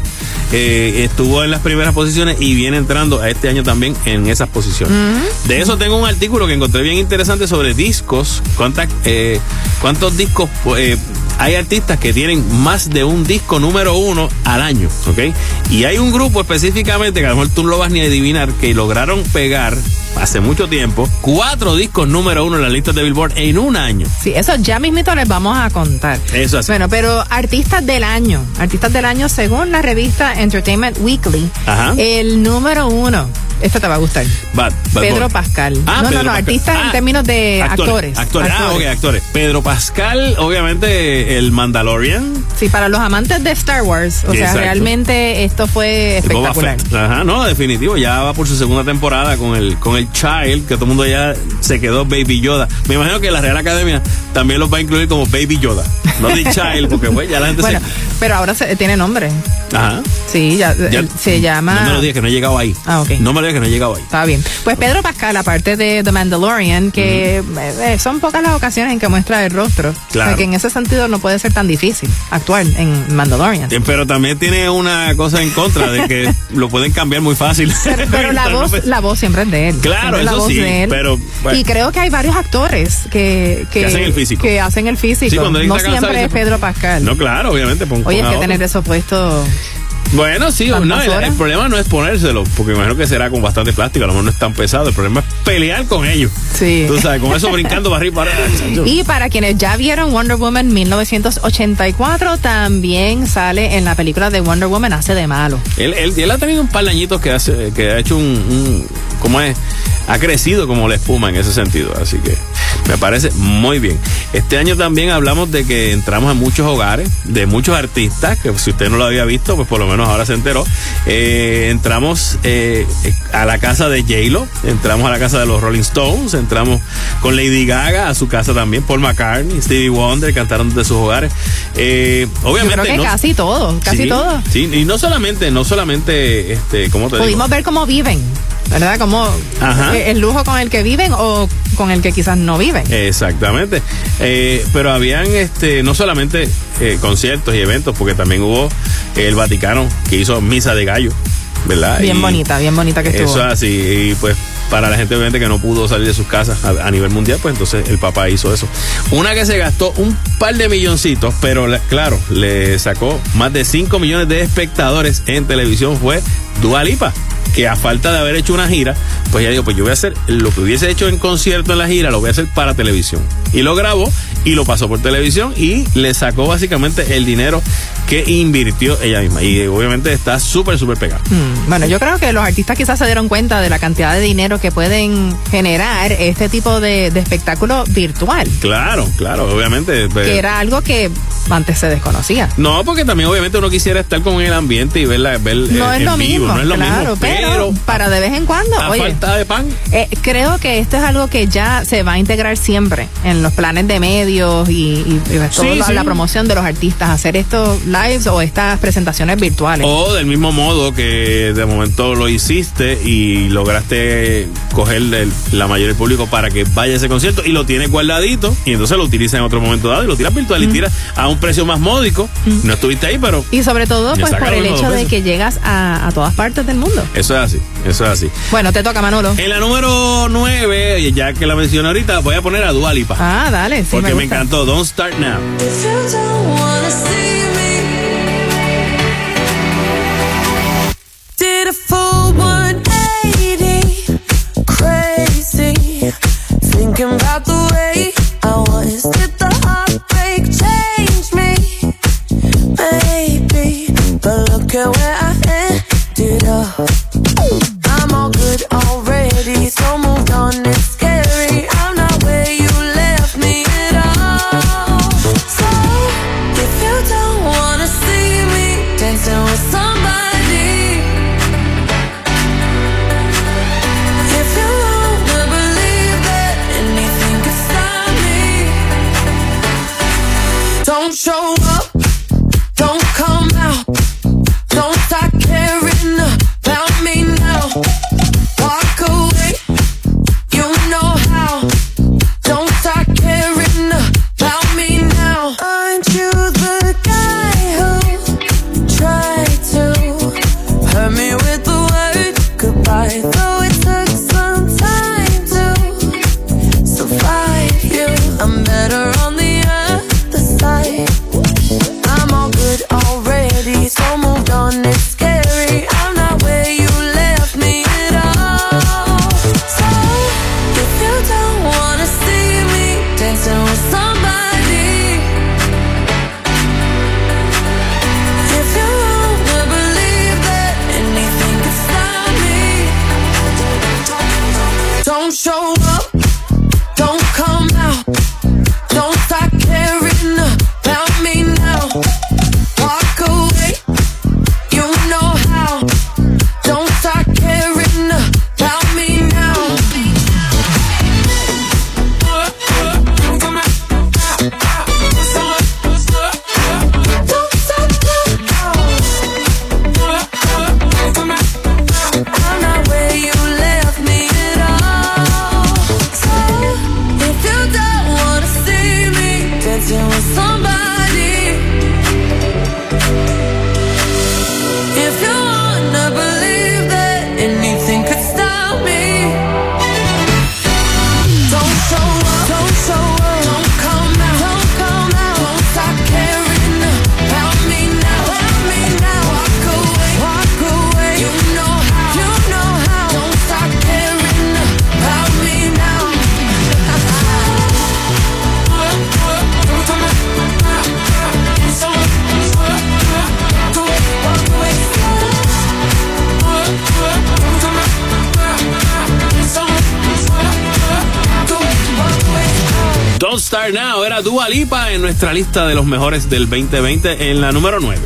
eh, estuvo en las primeras posiciones y viene entrando a este año también en esas posiciones. De eso tengo un artículo que encontré bien interesante sobre discos. Cuántas, eh, ¿Cuántos discos eh, hay artistas que tienen más de un disco número uno al año? ¿Ok? Y hay un grupo específicamente que a lo mejor tú no lo vas ni a adivinar que lograron pegar hace mucho tiempo cuatro discos número uno en las listas de Billboard en un año. Sí, eso ya mismito les vamos a contar. Eso así. Bueno, pero artistas del año, artistas del año según la revista Entertainment Weekly, Ajá. el número uno, este te va a gustar. Bad- Bad Pedro Bunny. Pascal. Ah, no, Pedro no, no, Pascal. artistas en Ah, términos de actores. Actores. Ah, ok, actores. Pedro Pascal, obviamente, el Mandalorian. Sí, para los amantes de Star Wars, o sea, realmente esto fue espectacular. Ajá, no, definitivo. Ya va por su segunda temporada con el, con el Child, que todo el mundo ya se quedó Baby Yoda. Me imagino que la Real Academia también los va a incluir como Baby Yoda. No de Child, porque pues, ya la gente Bueno, pero ahora se, tiene nombre. se. Ajá. Sí, ya, Ya- él se llama. No me lo digas que no he llegado ahí. Ah, ok. No me lo que no he llegado ahí. Está bien. Pues Pedro Pascal, aparte de The Mandalorian, que eh, son pocas las ocasiones en que muestra el rostro. Claro. O sea, que en ese sentido no puede ser tan difícil actuar en Mandalorian. Eh, Pero también tiene una cosa en contra de que lo pueden cambiar muy fácil. Pero, pero la voz, la voz siempre es de él. Claro, la eso voz sí, de él. pero, bueno. Y creo que hay varios actores que, que, Que hacen el físico. que hacen el físico. Sí, no siempre es Pedro Pascal. No, claro, obviamente. pon- Oye, es que otro. tener eso puesto. Bueno, sí, ¿Tantas no, el, problema no es ponérselo, porque imagino que será con bastante plástico, a lo mejor no es tan pesado. El problema es pelear con ellos. Sí. Tú sabes, con eso brincando para arriba y para. Y para quienes ya vieron Wonder Woman 1984, también sale en la película de Wonder Woman Hace de Malo. Él, él, él ha tenido un par de añitos que, hace, que ha hecho un, un- ¿Cómo es? Ha crecido como la espuma en ese sentido. Así que me parece muy bien. Este año también hablamos de que entramos en muchos hogares, de muchos artistas, que si usted no lo había visto, pues por lo menos ahora se enteró. Eh, entramos eh, a la casa de J-Lo, entramos a la casa de los Rolling Stones, entramos con Lady Gaga a su casa también, Paul McCartney, Stevie Wonder, cantaron de sus hogares. Eh, obviamente. Yo creo que no- casi todo, casi Sí, todo. Sí, y no solamente, no solamente, este, ¿cómo te digo? Pudimos ver cómo viven, ¿verdad? Como Ajá. el lujo con el que viven o con el que quizás no viven. Exactamente. Eh, pero habían este no solamente eh, conciertos y eventos, porque también hubo el Vaticano que hizo misa de gallo, ¿verdad? Bien Y bonita, bien bonita que estuvo. Eso es así. Y pues para la gente obviamente que no pudo salir de sus casas a, a nivel mundial, pues entonces el Papa hizo eso. Una que se gastó un par de milloncitos, pero la- claro, le sacó más de 5 millones de espectadores en televisión fue Dua Lipa. Que a falta de haber hecho una gira, pues ya digo, pues yo voy a hacer lo que hubiese hecho en concierto en la gira, lo voy a hacer para televisión. Y lo grabó y lo pasó por televisión y le sacó básicamente el dinero que invirtió ella misma. Y obviamente está súper, súper pegado. Mm, Bueno, yo creo que los artistas quizás se dieron cuenta de la cantidad de dinero que pueden generar este tipo de, de espectáculo virtual, Claro, claro, obviamente. pues, que era algo que antes se desconocía. No, porque también obviamente uno quisiera estar con el ambiente y verla, ver No eh, es en lo vivo, mismo, no es lo claro, mismo, pero, pero, para de vez en cuando, a oye, falta de pan. eh, creo que esto es algo que ya se va a integrar siempre en los planes de medios y, y, y toda Sí, la, sí. la promoción de los artistas, hacer estos lives o estas presentaciones virtuales. O del mismo modo que de momento lo hiciste y lograste coger el- la mayoría del público para que vaya a ese concierto y lo tienes guardadito y entonces lo utilizas en otro momento dado y lo tiras virtual y tiras a un precio más módico. No estuviste ahí, pero Y sobre todo, pues por el hecho de que llegas a, a todas partes del mundo. eso es así, eso es así. Bueno, te toca, Manolo. En la número 9, ya que la mencioné ahorita, voy a poner a Dualipa. Ah, dale, sí, porque me me, encantó. Don't Start Now. Nuestra lista de los mejores del 2020 en la número 9.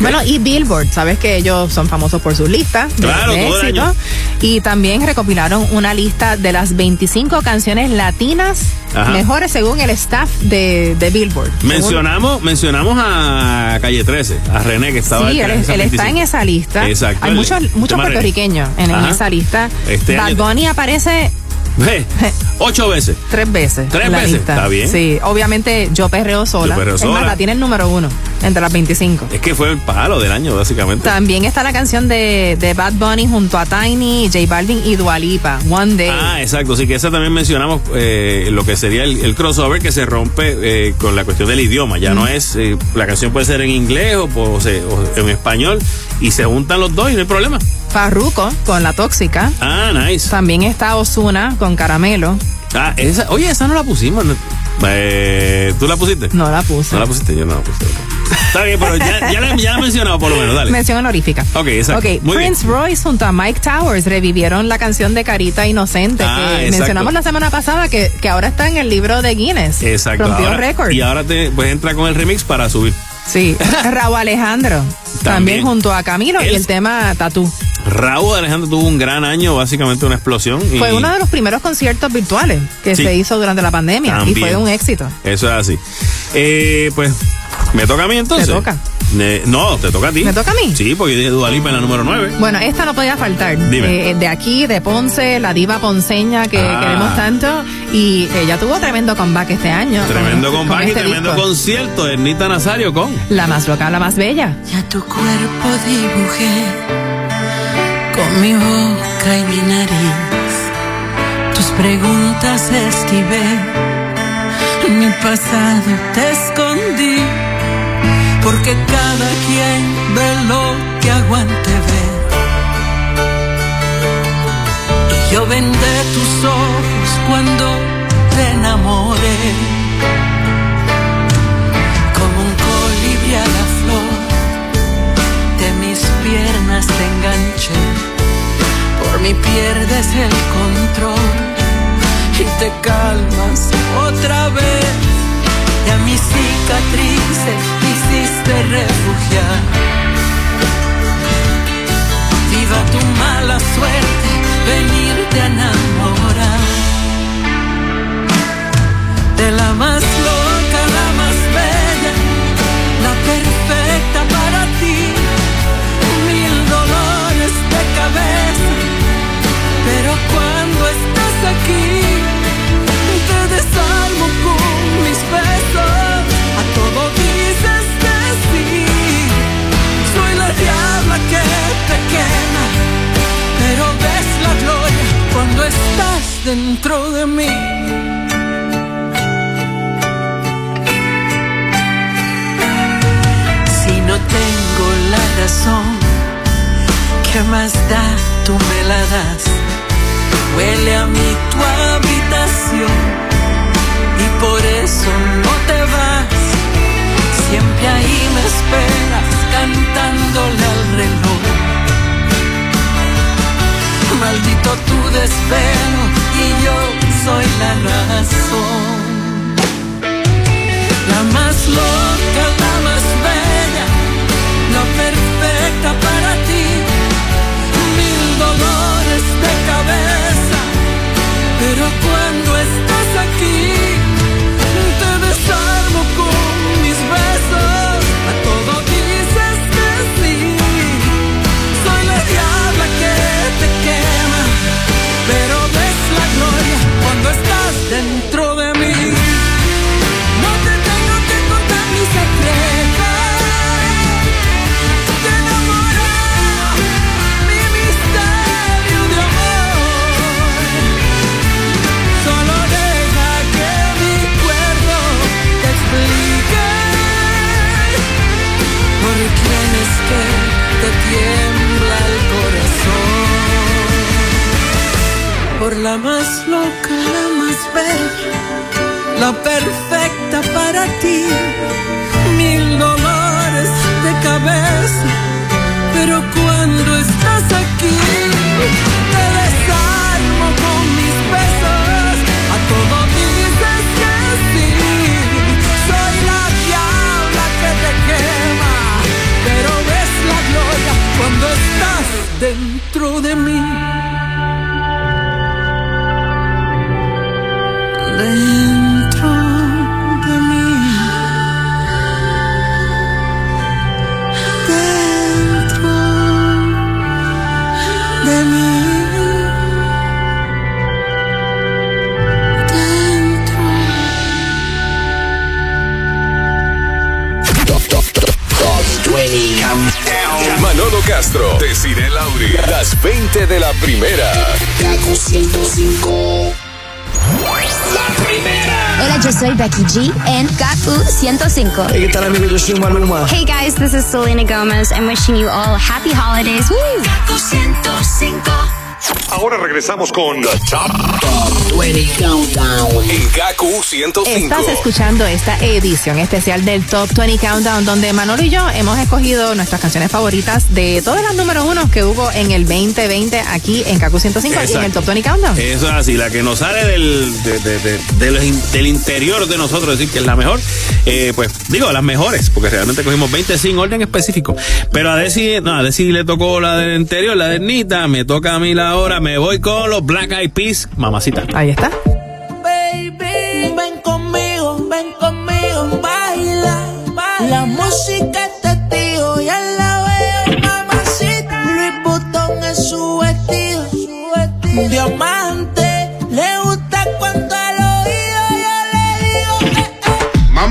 Bueno, y Billboard, sabes que ellos son famosos por sus listas de, Claro, de todo el éxito. año. Y también recopilaron una lista de las 25 canciones latinas Ajá. mejores según el staff de, de Billboard. Mencionamos, mencionamos a Calle 13, a René que estaba Sí, él, está en 25. esa lista. Exacto. Hay el muchos, muchos puertorriqueños en, esa lista. Este Bad Bunny aparece Eh, Ocho veces. tres veces. Tres veces, lista. está bien. Sí, obviamente yo perreo sola. Yo Perreo es más, la tiene el número uno entre las 25. Es que fue el palo del año, básicamente. También está la canción de, de Bad Bunny junto a Tiny, J Balvin y Dua Lipa, One Day. Ah, exacto. Sí, que esa también mencionamos eh, lo que sería el, el crossover que se rompe eh, con la cuestión del idioma. Ya no es, eh, la canción puede ser en inglés o, o o en español y se juntan los dos y no hay problema. Farruko con La Tóxica. Ah, nice. También está Osuna con Caramelo. Ah, esa, oye, esa no la pusimos. ¿no? Eh, ¿Tú la pusiste? No la puse. No la pusiste, yo no la puse. Está bien, pero ya, ya, la, ya la he mencionado por lo menos, dale. Mención honorífica. Ok, exacto. Ok, Muy bien. Prince Royce junto a Mike Towers revivieron la canción de Carita Inocente Ah, que exacto. mencionamos la semana pasada que, que ahora está en el libro de Guinness. Exacto. Rompió récord. Y ahora te, pues entra con el remix para subir. Sí. Raúl Alejandro. También. También. junto a Camilo y el tema Tatú. Raúl Alejandro tuvo un gran año, básicamente una explosión. y- Fue uno de los primeros conciertos virtuales que Sí. se hizo durante la pandemia También. y fue un éxito. Eso es así. Eh, pues, ¿me toca a mí entonces? Te toca. Eh, no, te toca a ti. ¿Me toca a mí? Sí, porque yo dije Dualipa en la número 9. Bueno, esta no podía faltar. Dime. Eh, de aquí, de Ponce, la diva ponceña que Ah. queremos tanto. Y ella tuvo tremendo comeback este año. Tremendo con- comeback con y este tremendo disco. concierto. Ernita Nazario con. La más loca, la más bella. Ya tu cuerpo dibujé con mi boca y mi nariz. Tus preguntas esquivé, mi pasado te escondí. Porque cada quien ve lo que aguante ver. Y yo vendé tus ojos cuando te enamoré. Como un colibrí a la flor de mis piernas te enganché, por mí pierdes el control y te calmas otra vez. Y a mis cicatrices de refugiar. Viva tu mala suerte, venirte a enamorar. De la más loca, la más bella, la perfecta para ti. Mil dolores de cabeza, pero cuando estás aquí. estás dentro de mí. Si no tengo la razón, ¿qué más da? Tú me la das. Huele a mí tu habitación y por eso no te vas. Desvelo y yo soy la razón. La más loca, la más bella, la perfecta para ti. Mil dolores de cabeza, pero la más loca, la más bella la perfecta para ti. Mil dolores de cabeza, pero cuando estás aquí, te desarmo con mis besos. A todo dices que sí. Soy la diabla que te quema, pero ves la gloria cuando estás dentro de mí. Dentro de mí. Dentro de mí. Dentro. Top, top, top, top 20 Countdown. Manolo Castro, Desiree Lauri, las 20 de la primera. Kaku 105. La primera. Hola, yo soy Becky G en Kaku 105. Hey, ¿qué tal amigos? Yo soy Maluma. Hey guys, this is Selena Gomez. I'm wishing you all happy holidays. Woo! Kaku 105. Ahora regresamos con The Top, 20 Countdown. en Gaku 105. Estás escuchando esta edición especial del Top 20 Countdown, donde Manolo y yo hemos escogido nuestras canciones favoritas de todas las número uno que hubo en el 2020 aquí en Kaku 105 y en el Exacto. Top 20 Countdown. Eso es así, la que nos sale del, de- de- de- de los in- del interior de nosotros, decir que es la mejor, eh, pues digo, las mejores, porque realmente cogimos 20 sin orden específico. Pero a Desi, no, a Desi le tocó la del interior, la de Nita, me toca a mí la hora, me voy con los Black Eyed Peas, mamacita. Ahí está. Baby, ven conmigo, ven conmigo, baila, La música es testigo, ya la veo, mamacita. Louis Vuitton es su vestido, su vestido. Diamante,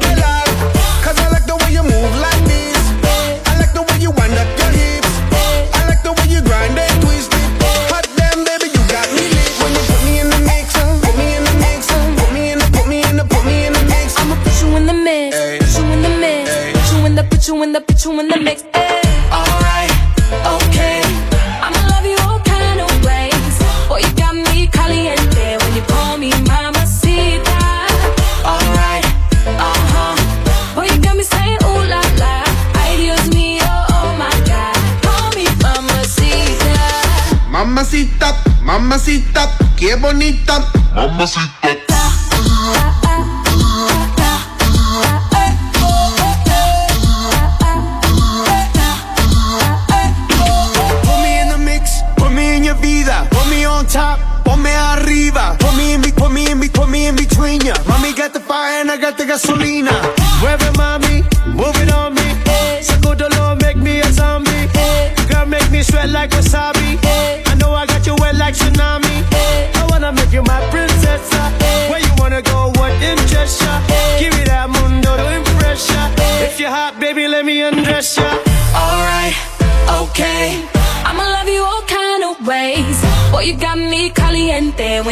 Say, mamacita, qué bonita.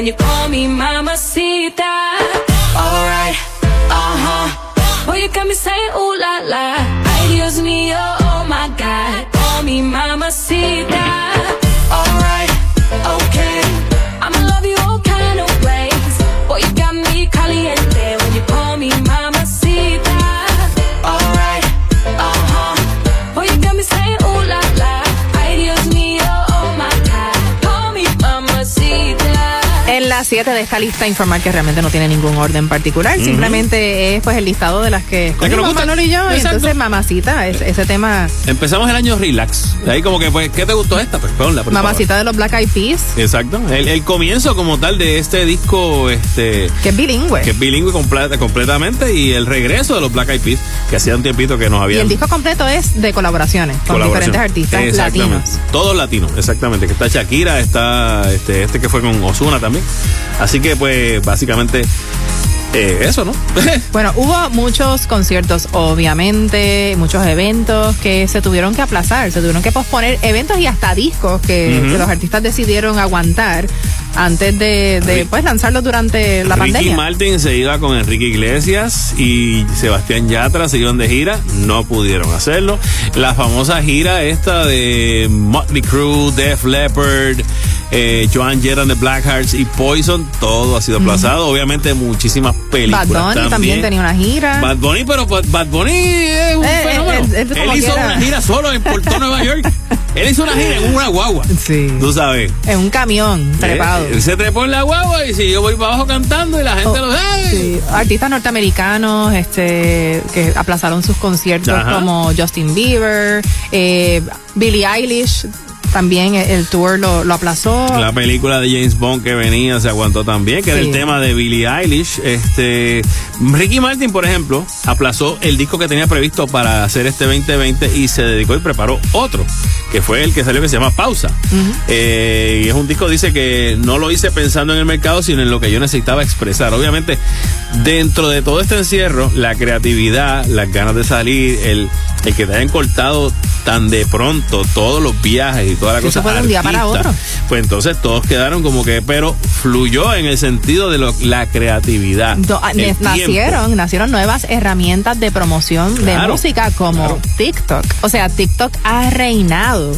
When you call me mamacita. Alright, uh huh. Boy, you got me saying ooh la la. Ay Dios mío, oh my God. Call me mamacita. 7 de esta lista informar que realmente no tiene ningún orden particular, simplemente es pues el listado de las que escogimos. Manolo y yo, y Exacto. entonces mamacita, es- ese tema Empezamos el año relax. Ahí como que, pues, ¿qué te gustó esta? Pues ponla, por favor. mamacita de los Black Eyed Peas, Exacto. El, el comienzo como tal de este disco, este... que es bilingüe. Que es bilingüe completa- completamente y el regreso de los Black Eyed Peas, que hacía un tiempito que nos Y habían... el disco completo es de colaboraciones con colaboración. diferentes artistas latinos. Todos latinos, exactamente. Que está Shakira, está este, este que fue con Osuna también. Así que, pues, básicamente, eh, eso, ¿no? Bueno, hubo muchos conciertos, obviamente, muchos eventos que se tuvieron que aplazar, se tuvieron que posponer, eventos y hasta discos que, los artistas decidieron aguantar antes de, de, pues lanzarlos durante la Ricky pandemia. Martin se iba con Enrique Iglesias y Sebastián Yatra se iban de gira, no pudieron hacerlo. La famosa gira esta de Motley Crue, Def Leppard, eh, Joan Jett and the Blackhearts y Poison, todo ha sido aplazado. Obviamente muchísimas Bad películas Bunny también. también. tenía una gira. Bad Bunny, pero Bad Bad Bunny es un Eh, fenómeno. eh, como Él hizo quiera. una gira solo en Puerto Nueva York. Él hizo una gira en una guagua. Sí. Tú sabes. En un camión trepado. Eh, Él se trepó en la guagua y si yo voy para abajo cantando y la gente Oh, lo ¡Hey! sí. Artistas norteamericanos este, que aplazaron sus conciertos Ajá. como Justin Bieber, eh, Billie Eilish, también el, el tour lo, lo aplazó. La película de James Bond que venía se aguantó también, que era el tema de Billie Eilish. Este, Ricky Martin, por ejemplo, aplazó el disco que tenía previsto para hacer este 2020 y se dedicó y preparó otro, que fue el que salió que se llama Pausa. Eh, y es un disco, dice que no lo hice pensando en el mercado, sino en lo que yo necesitaba expresar. Obviamente, dentro de todo este encierro, la creatividad, las ganas de salir, el, el que te hayan cortado tan de pronto todos los viajes y toda la Eso cosa. fue de un día para otro. Pues entonces todos quedaron como que, pero fluyó en el sentido de lo- la creatividad. Do- ah, tiempo. nacieron, nacieron nuevas herramientas de promoción de música como TikTok. O sea, TikTok ha reinado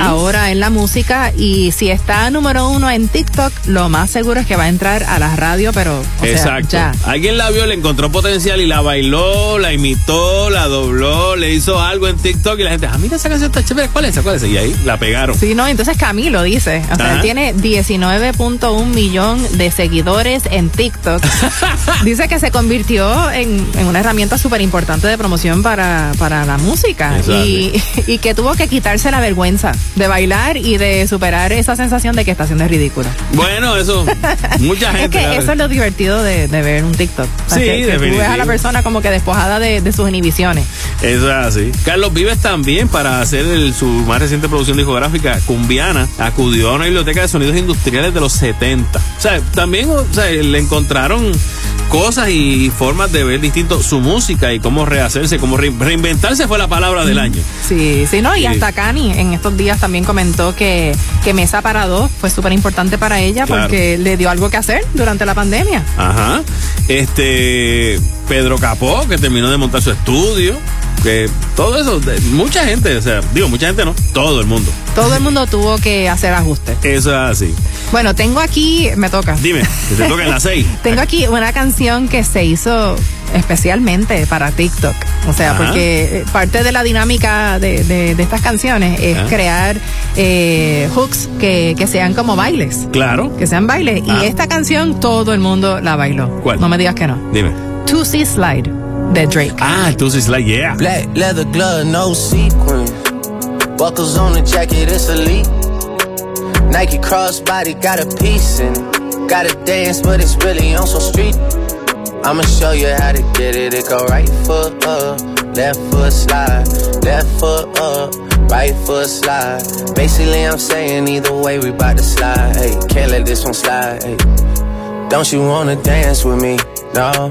ahora en la música y si está número uno en TikTok, lo más seguro es que va a entrar a la radio, pero o sea, Exacto. ya. Alguien la vio, le encontró potencial y la bailó, la imitó, la dobló, le hizo algo en TikTok y la gente, ah, mira esa canción está chévere, ¿cuál es esa? ¿Cuál es esa? Y ahí la pegaron. Sí, no, entonces Camilo dice, o sea, él tiene 19.1 millón de seguidores en TikTok. dice que se convirtió en, en una herramienta súper importante de promoción para, para la música y, y que tuvo que quitarse la vergüenza de bailar y de superar esa sensación de que está haciendo ridículo. Bueno, eso, mucha gente. Es que eso es lo divertido de, de ver un TikTok. Sí, que, que tú ves a la persona como que despojada de, de sus inhibiciones. Eso es así. Carlos Vives también para hacer el- su más reciente producción discográfica discográfica cumbiana acudió a una biblioteca de sonidos industriales de los 70. O sea, también o sea, le encontraron cosas y formas de ver distinto su música y cómo rehacerse, cómo re- reinventarse fue la palabra del año. Sí, sí, ¿no? Y hasta Cani en estos días también comentó que, que Mesa para dos fue súper importante para ella Claro. porque le dio algo que hacer durante la pandemia. Ajá. Este Pedro Capó, que terminó de montar su estudio. Que todo eso, mucha gente, o sea, digo, mucha gente no, todo el mundo. Todo el mundo tuvo que hacer ajustes. Eso es así. Bueno, tengo aquí, me toca. Dime, que te toca en las seis. Tengo aquí una canción que se hizo especialmente para TikTok. O sea, Ajá. porque eh, parte de la dinámica de, de- de estas canciones es Ajá. crear eh, hooks que, que sean como bailes. Claro. Que sean bailes. Ah. Y esta canción todo el mundo la bailó. ¿Cuál? No me digas que no. Dime. To See Slide de Drake. Ah, entonces like, yeah. Black leather glove, no sequin. Buckles on the jacket, it's elite. Nike crossbody got a piece in. Gotta dance, but it's really on some street. I'ma show you how to get it. It go right foot up, left foot slide, left foot up, right foot slide. Basically, I'm saying either way, we bout to slide. Hey, can't let this one slide. Hey. Don't you wanna dance with me? No,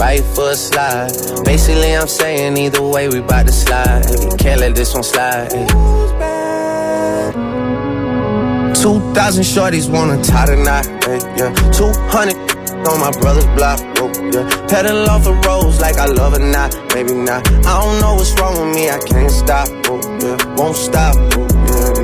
right foot slide. Basically, I'm saying either way, we bout to slide. Hey, can't let this one slide. 2,000 shorties wanna tie hey, yeah. 200 on my brother's block, oh, yeah. Pedal off the roads like I love it, not, maybe not. I don't know what's wrong with me, I can't stop, oh, yeah. Won't stop, oh.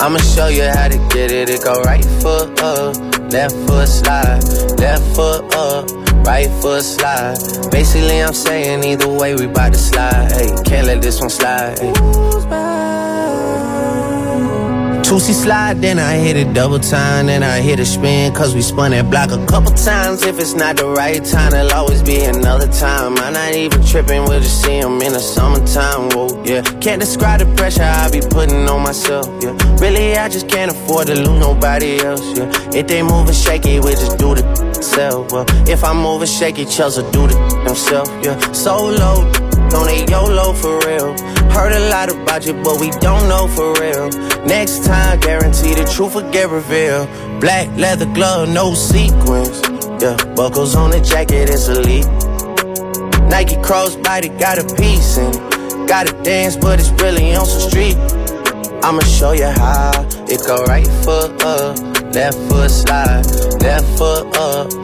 I'ma show you how to get it. It go right foot up, left foot slide, left foot up, right foot slide. Basically, I'm saying either way, we bout to slide. Hey, can't let this one slide. Tootsie slide, then I hit it double time, then I hit a spin, cause we spun that block a couple times. If it's not the right time, there'll always be another time. I'm not even tripping, we'll just see 'em in the summertime, whoa, yeah. Can't describe the pressure I be putting on myself, yeah. Really, I just can't afford to lose nobody else, yeah. If they moving shaky, we just do the self, well. If I'm moving shaky, Chelsea do the themself, yeah. Solo, on a YOLO for real. Heard a lot about you, but we don't know for real. Next time, guarantee the truth will get revealed. Black leather glove, no sequins. Yeah, buckles on the jacket, it's elite. Nike crossbody got a piece in it. Gotta dance, but it's really on some street. I'ma show you how. It go right foot up, left foot slide, left foot up,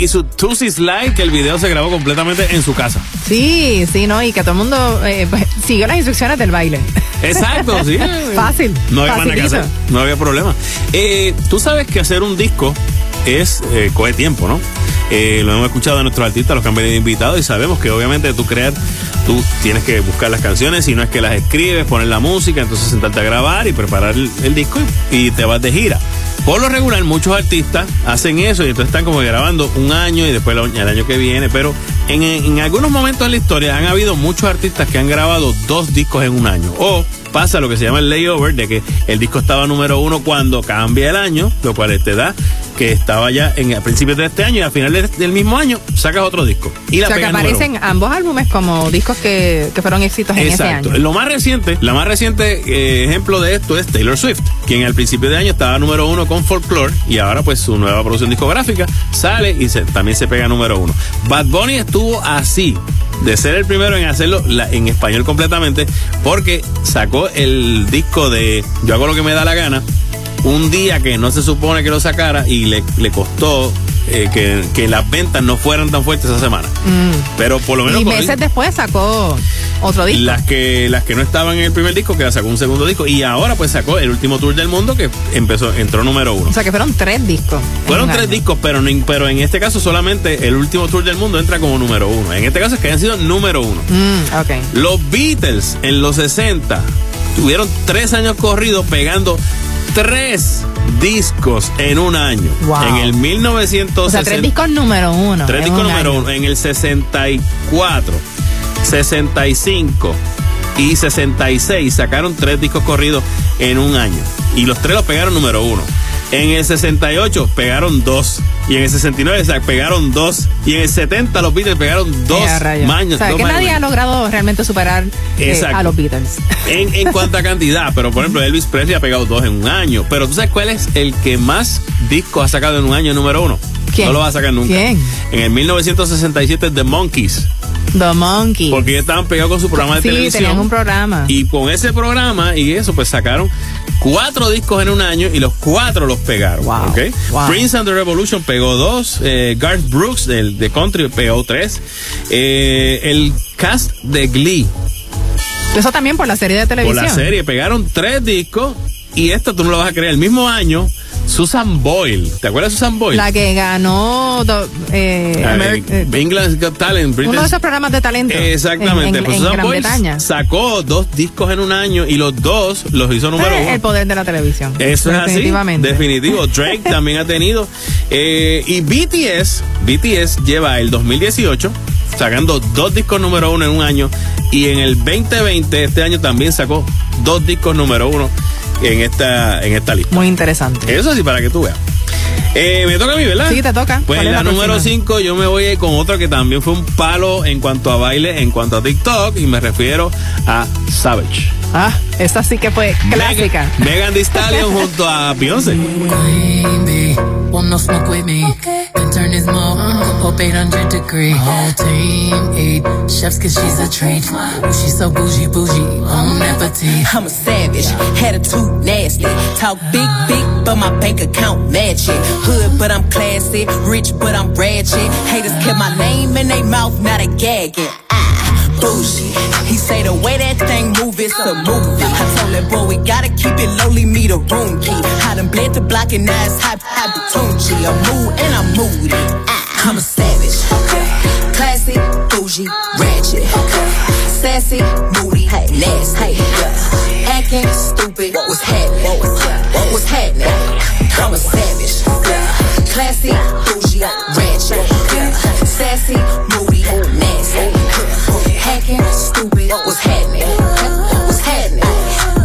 Y su Tusi Slide, que el video se grabó completamente en su casa. Sí, sí, ¿no? Y que todo el mundo eh, pues, siguió las instrucciones del baile. Exacto, sí. Fácil. No había nada que hacer, no había problema. Eh, Tú sabes que hacer un disco es eh, coge tiempo, ¿no? Eh, lo hemos escuchado de nuestros artistas, los que han venido invitados, y sabemos que obviamente tú crear, tú tienes que buscar las canciones, si no es que las escribes, poner la música, entonces sentarte a grabar y preparar el, el disco y, y te vas de gira. Por lo regular, muchos artistas hacen eso y entonces están como grabando un año y después el, año que viene, pero en, en algunos momentos en la historia han habido muchos artistas que han grabado dos discos en un año. O pasa lo que se llama el layover, de que el disco estaba número uno cuando cambia el año, lo cual te da que estaba ya en a principios de este año y a finales del mismo año sacas otro disco. Y la o sea, que aparecen ambos álbumes como discos que, que fueron éxitos en ese Exacto. año. Lo más reciente, la más reciente eh, ejemplo de esto es Taylor Swift, quien al principio de año estaba número uno con Folklore y ahora pues su nueva producción discográfica sale y se- también se pega número uno. Bad Bunny estuvo así de ser el primero en hacerlo en español completamente porque sacó el disco de Yo hago lo que me da la gana un día que no se supone que lo sacara y le, le costó eh, que, que las ventas no fueran tan fuertes esa semana. Mm. Pero por lo menos Y meses después sacó otro disco. las que las que no estaban en el primer disco que sacó un segundo disco y ahora pues sacó el último tour del mundo que empezó entró número uno O sea, que fueron tres discos. fueron tres año. discos pero pero en este caso solamente el último tour del mundo entra como número uno en este caso es que hayan sido número uno Mm, los Beatles en los 60 tuvieron tres años corridos pegando tres discos en un año Wow. en el 1960 O sea, tres discos número uno. Tres discos un número año. uno. En el 64, 65 y 66 sacaron tres discos corridos en un año. Y los tres los pegaron número uno. En el 68 pegaron dos. Y en el 69 sa- pegaron dos. Y en el 70 los Beatles pegaron dos Eh, rayos. maños. O sea, dos que maños. nadie ha logrado realmente superar eh, a los Beatles. En, en cuanto a cantidad, pero por ejemplo, Elvis Presley ha pegado dos en un año. Pero tú sabes cuál es el que más discos ha sacado en un año número uno. ¿Quién? No lo va a sacar nunca. ¿Quién? En el 1967, The Monkeys. The Monkey. Porque ellos estaban pegados con su programa de sí, televisión. tenían un programa. Y con ese programa y eso, pues sacaron cuatro discos en un año y los cuatro los pegaron. wow. Prince and the Revolution pegó dos. eh, Garth Brooks del, de Country pegó tres. eh, el cast de Glee Eso también por la serie de por televisión. la serie pegaron tres discos. Y esto tú no lo vas a creer. El mismo año, Susan Boyle. ¿Te acuerdas de Susan Boyle? La que ganó eh, Ah, eh, England's Got Talent. uno de Britain's- esos programas de talento. Exactamente. En, en- pues Susan Gran Boyle Bretaña. sacó dos discos en un año y los dos los hizo número Eh, uno. el poder de la televisión. Eso es así. Definitivamente. Definitivo. Drake también ha tenido. Eh, y BTS, BTS lleva el 2018 sacando dos discos número uno en un año. Y en el 2020, este año también sacó dos discos número uno en esta, en esta lista. Muy interesante. Eso sí, para que tú veas. Eh, me toca a mí, ¿verdad? Sí, te toca. Pues ¿Cuál es la, la número próxima? 5 yo me voy con otra que también fue un palo en cuanto a baile, en cuanto a TikTok, y me refiero a Savage. Ah, esa sí que fue clásica. Megan, Megan Thee Stallion junto a Beyoncé. Baby, wanna smoke with me? Then turn this mo up 800 degree. Whole team eat chefs cause she's a treat. Ooh, she's so bougie, bougie, on appetite. I'm a savage, attitude nasty. Talk big, big, but my bank account match it. Hood, but I'm classy. Rich, but I'm ratchet. Haters kept my name in their mouth, now they gagging. Ah, bougie. He say the way that thing move, it's a movie. I told that boy we gotta keep it lowly, me the room key. I done bled the block and now it's hot, hot the Tunchi. I'm mood and I'm moody. I'm a savage. Classy, bougie, ratchet. Okay. Sassy, moody, nasty. Yeah. Acting stupid. What was happening? What was, what was happening? I'm a savage. Classy, bougie, ratchet. Sassy, moody, stupid. What was happening? What was happening?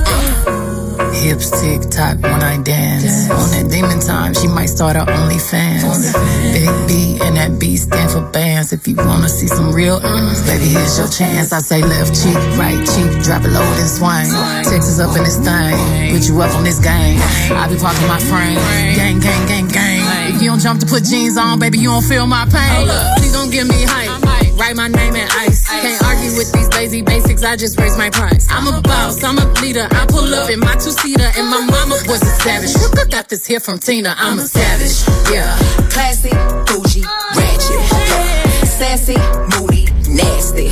Uh. Hips tick tock when I dance. On that demon time, she might start her OnlyFans. Big B and that B stand for bands. If you wanna see some real earnings, mm. baby, here's your chance. I say left cheek, right cheek, drop it low and swing. Texas up in this thing, put you up on this game. I be parking my frame, gang, gang, gang, gang. If you don't jump to put jeans on, baby, you don't feel my pain. Please don't give me hype. Write my name in ice. Can't argue with these lazy basics. I just raise my price. I'm a boss. I'm a leader. I pull up in my two seater, and my mama was a savage. Look, I Got this here from Tina. I'm a savage. Yeah. Classy, bougie, ratchet. Sassy, moody, nasty.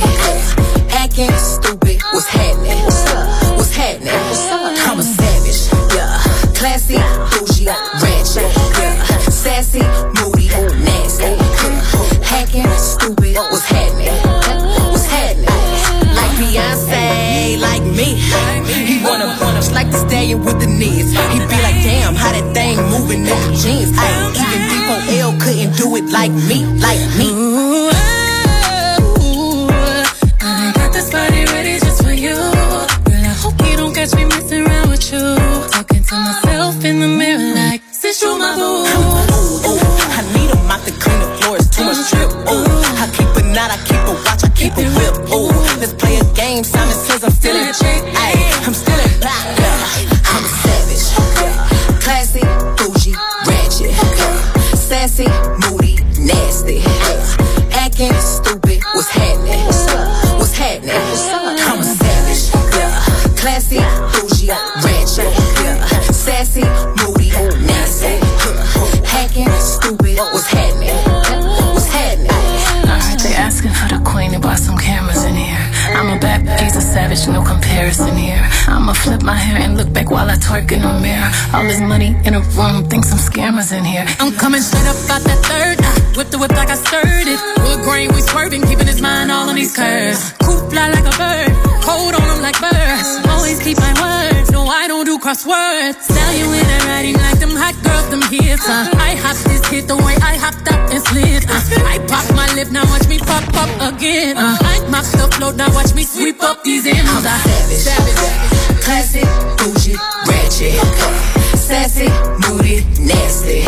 Acting stupid. What's happening? Stallion with the knees. He be like, damn, how that thing moving in the jeans. Ay, even D4L couldn't do it like me, like me. Ooh, ooh, I got this body ready just for you. Girl, I hope you don't catch me messing around with you. Talking to myself in the mirror like, since you my boo. I need a mop to clean the floors, too much drip. Ooh, savage, no comparison here. I'ma flip my hair and look back while I twerk in the mirror. All this money in a room, think some scammers in here. I'm coming straight up out that third. Whip the whip like I stirred it. Wood grain, we swerving, keeping his mind all on these curves. Fly like a bird, cold on like birds. Always keep my word, no I don't do crosswords. Sell you in a writing like them hot girls, them hits. Uh. I hop this hit the way I hopped up and slid. Uh. I pop my lip, now watch me pop up again. Uh. I mop the float, now watch me sweep up these M's. I'm Uh. savage. savage. Classy, bougie, ratchet. Sassy, moody, nasty.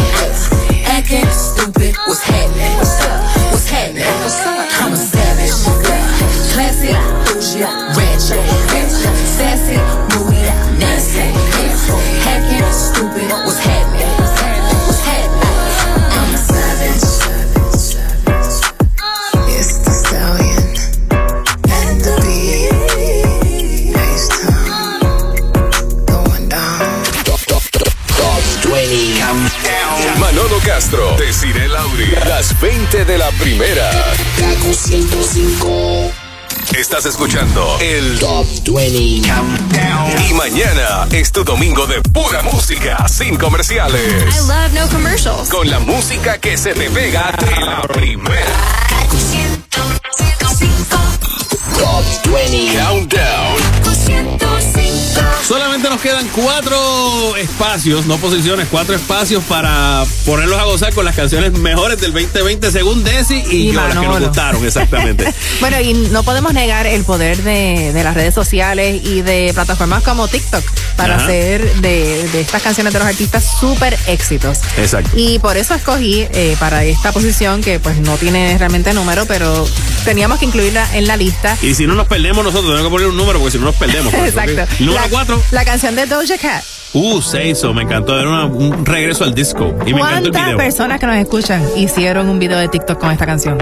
Acting stupid. What's happening? What's up? What's happening? What's up? Nasty. Stupid. What's happening? What's happening? I'm a savage. It's the stallion and the going down. Top 20 Countdown. Manolo Castro, Desiree Lauri. Las 20 de la primera. Kaku 105. Estás escuchando el Top 20 Countdown. Y mañana es tu domingo de pura música, sin comerciales. I love no commercials. Con la música que se te pega de la primera. Kaku 105. Top 20 Countdown. Quedan cuatro espacios, no posiciones, cuatro espacios para ponerlos a gozar con las canciones mejores del 2020 según Desi y, Y yo, las que nos gustaron, exactamente. Bueno, y no podemos negar el poder de, de las redes sociales y de plataformas como TikTok para Ajá. hacer de, de estas canciones de los artistas súper éxitos. Exacto. Y por eso escogí eh, para esta posición, que pues no tiene realmente número, pero teníamos que incluirla en la lista. Y si no nos perdemos nosotros, tenemos que poner un número porque si no nos perdemos. Exacto. Número la, cuatro. La canción de Doja Cat. Uh, Seiso, me encantó. Era una- un regreso al disco. Y me encantó el ¿Cuántas video. personas que nos escuchan hicieron un video de TikTok con esta canción?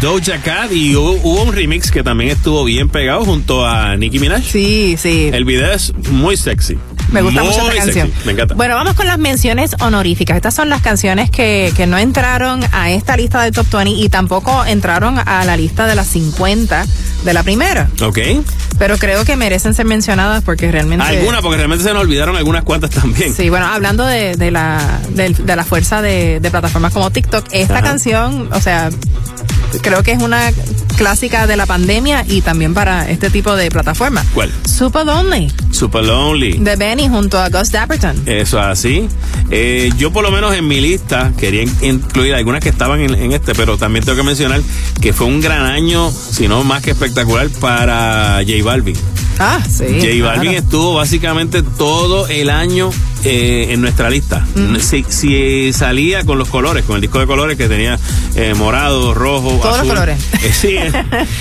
Doja Cat y hubo, hubo un remix que también estuvo bien pegado junto a Nicki Minaj. Sí, sí. El video es muy sexy. Me gusta mucho esta canción. sexy. Me encanta. Bueno, vamos con las menciones honoríficas. Estas son las canciones que, que no entraron a esta lista del Top 20 y tampoco entraron a la lista de las 50 de la primera. Ok. Pero creo que merecen ser mencionadas porque realmente... Algunas, porque realmente se nos olvidaron algunas cuantas también. Sí, bueno, hablando de, de la, de, de la fuerza de, de plataformas como TikTok, esta Ajá. canción, o sea, creo que es una clásica de la pandemia y también para este tipo de plataformas. ¿Cuál? Super Lonely, Super Lonely. de Benny junto a Gus Dapperton. Eso así. Eh, yo por lo menos en mi lista quería in- incluir algunas que estaban en, en este, pero también tengo que mencionar que fue un gran año, si no más que espectacular, para J Balvin. Ah, sí. J Balvin claro. estuvo básicamente todo el año eh, en nuestra lista. Si, si salía con los colores, con el disco de colores que tenía eh, morado, rojo, Todos los colores. Eh, sí, eh,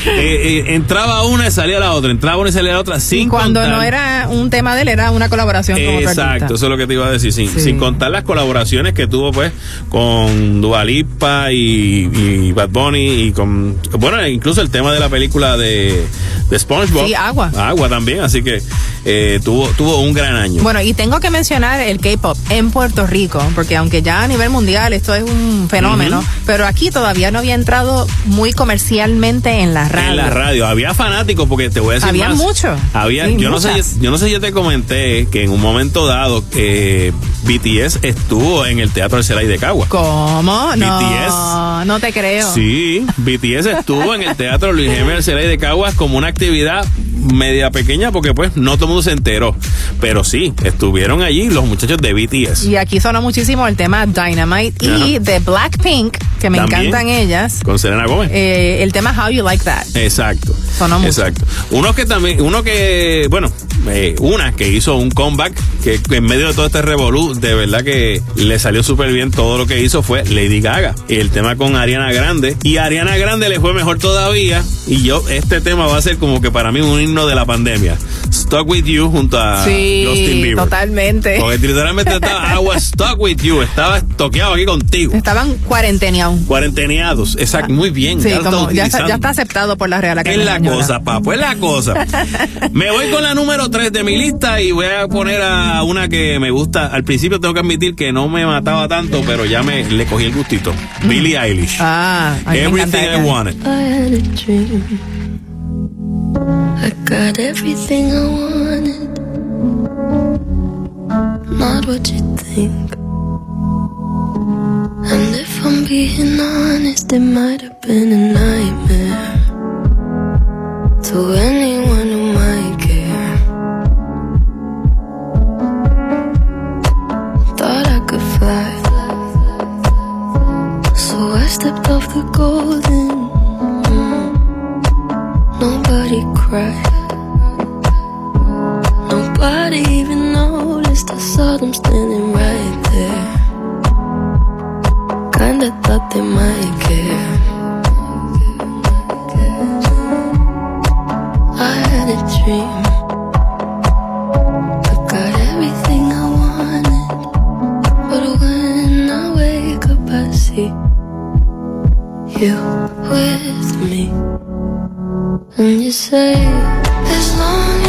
eh, entraba una y salía la otra, entraba una y salía la otra, sin Y cuando contar- no era un tema de él, era una colaboración con Exacto, eso es lo que te iba a decir, sin, Sí. sin contar las colaboraciones que tuvo pues con Dualipa y, y Bad Bunny y con, bueno, incluso el tema de la película de, de SpongeBob. Sí, Agua. Agua también, así que eh, tuvo, tuvo un gran año. Bueno, y tengo que mencionar el K-pop en Puerto Rico, porque aunque ya a nivel mundial esto es un fenómeno, pero aquí todavía no había entrado muy comercialmente en la radio. En la radio había fanáticos porque te voy a decir Había más. mucho. Había, Sí, yo no sé, yo no sé si yo te comenté que en un momento dado eh, BTS estuvo en el Teatro del Celay de Cagua. ¿Cómo? No, BTS. no te creo. Sí, BTS estuvo en el Teatro Luis Jiménez Celay de Caguas como una actividad media pequeña porque pues no todo el mundo se enteró. Pero sí, estuvieron allí los muchachos de BTS. Y aquí sonó muchísimo el tema Dynamite y Ajá. de Blackpink, que me También. encantan ellas. Con Selena Gómez. eh, el tema How You Like That. Exacto. Sonó mucho. Exacto. Uno que también, uno que, bueno, eh, una que hizo un comeback, que en medio de todo este revolú, de verdad que le salió súper bien todo lo que hizo fue Lady Gaga. Y el tema con Ariana Grande. Y a Ariana Grande le fue mejor todavía. Y yo, este tema va a ser como que para mí un himno de la pandemia. Stuck with You junto a sí, Justin Bieber. totalmente. Porque literalmente estaba, I was stuck with you. Estaba toqueado aquí contigo. Estaban cuarenteneados. Cuarenteneados. Exacto. Muy bien. Sí, ya está como ya está, utilizando. ya está aceptado por la Real Es Academia la Española. cosa, papo, es la cosa. Me voy con la número 3 de mi lista y voy a poner a una que me gusta. Al principio tengo que admitir que no me mataba tanto, pero ya me le cogí el gustito. Billie Eilish. Ah, Everything I. Wanted. I had a dream. I got everything I wanted. Not what you think. And if I'm being honest, it might have been a nightmare to anyone off the golden. Nobody cried, nobody even noticed. I saw them standing right there. Kinda thought they might care. I had a dream. You with me. And you say, as long as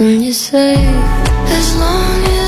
And you say, as long as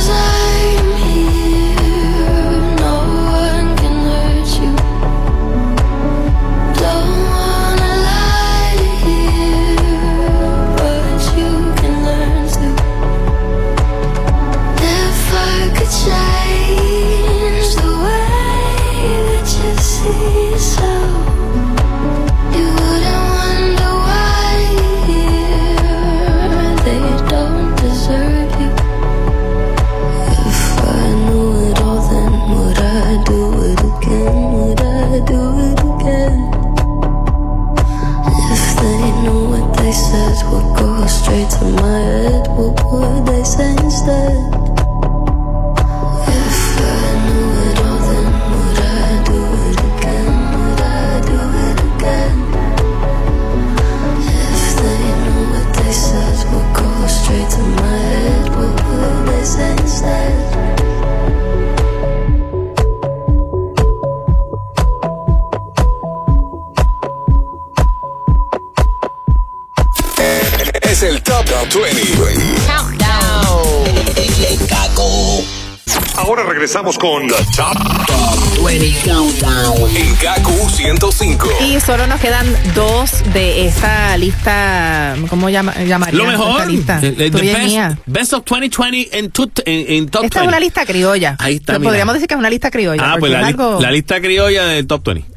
regresamos con The Top, 20 Countdown. en Gaku 105. Y solo nos quedan dos de esta lista, ¿cómo llama, llamarían Lo mejor. esta lista? eh, eh, the y best, best of 2020 en, tu- en, en Top Esta es 20. una lista criolla. Ahí está, mira. Podríamos decir que es una lista criolla. Ah, pues la, algo... la lista criolla del Top 20.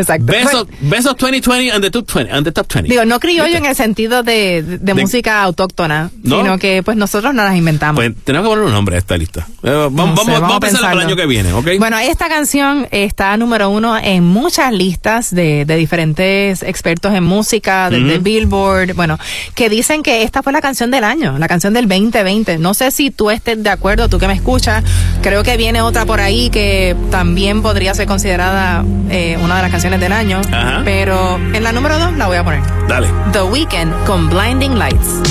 Exacto. Best of 2020 and the Top 20. And the top 20. Digo, no criollo en el sentido de, de- de música autóctona, ¿No? sino que pues nosotros no las inventamos. Pues tenemos que poner un nombre a esta lista. Eh, vamos, No vamos, sé, vamos a pensarla para el pensarlo. año que viene, ¿ok? Bueno, esta canción está número uno en muchas listas de, de diferentes expertos en música, desde. Billboard, bueno, que dicen que esta fue la canción del año, la canción del 2020. No sé si tú estés de acuerdo, tú que me escuchas, creo que viene otra por ahí que también podría ser considerada eh, una de las canciones del año, Ajá. pero en la número dos la voy a poner. Dale. The Weeknd con Blinding Lights.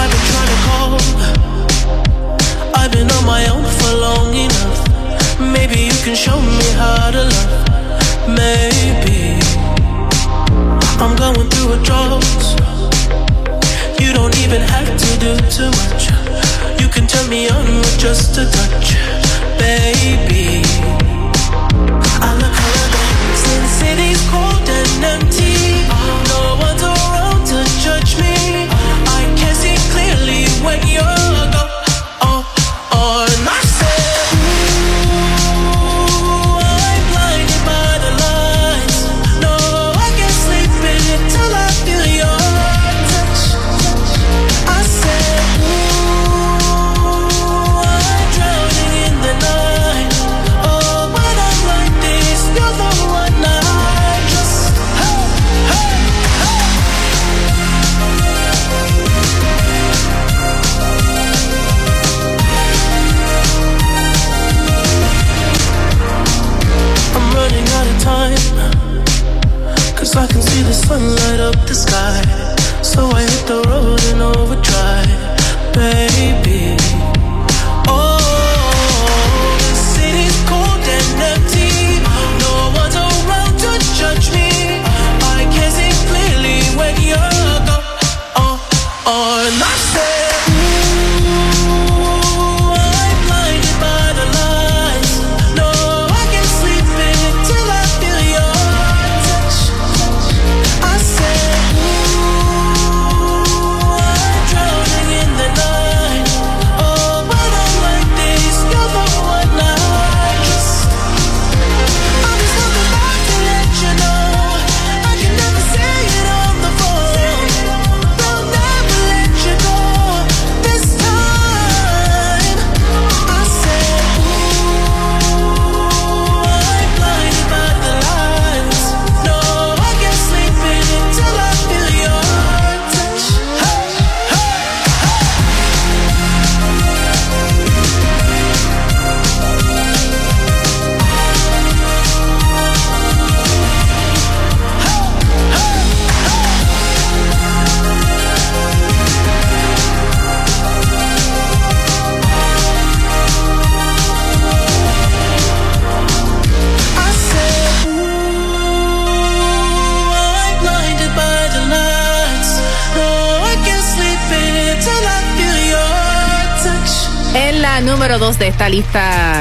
I've been trying to call. I've been on my own for long enough. Maybe you can show me how to love. Maybe I'm going through a drought. You don't even have to do too much. You can turn me on with just a touch, baby. I look around, since city's cold and empty.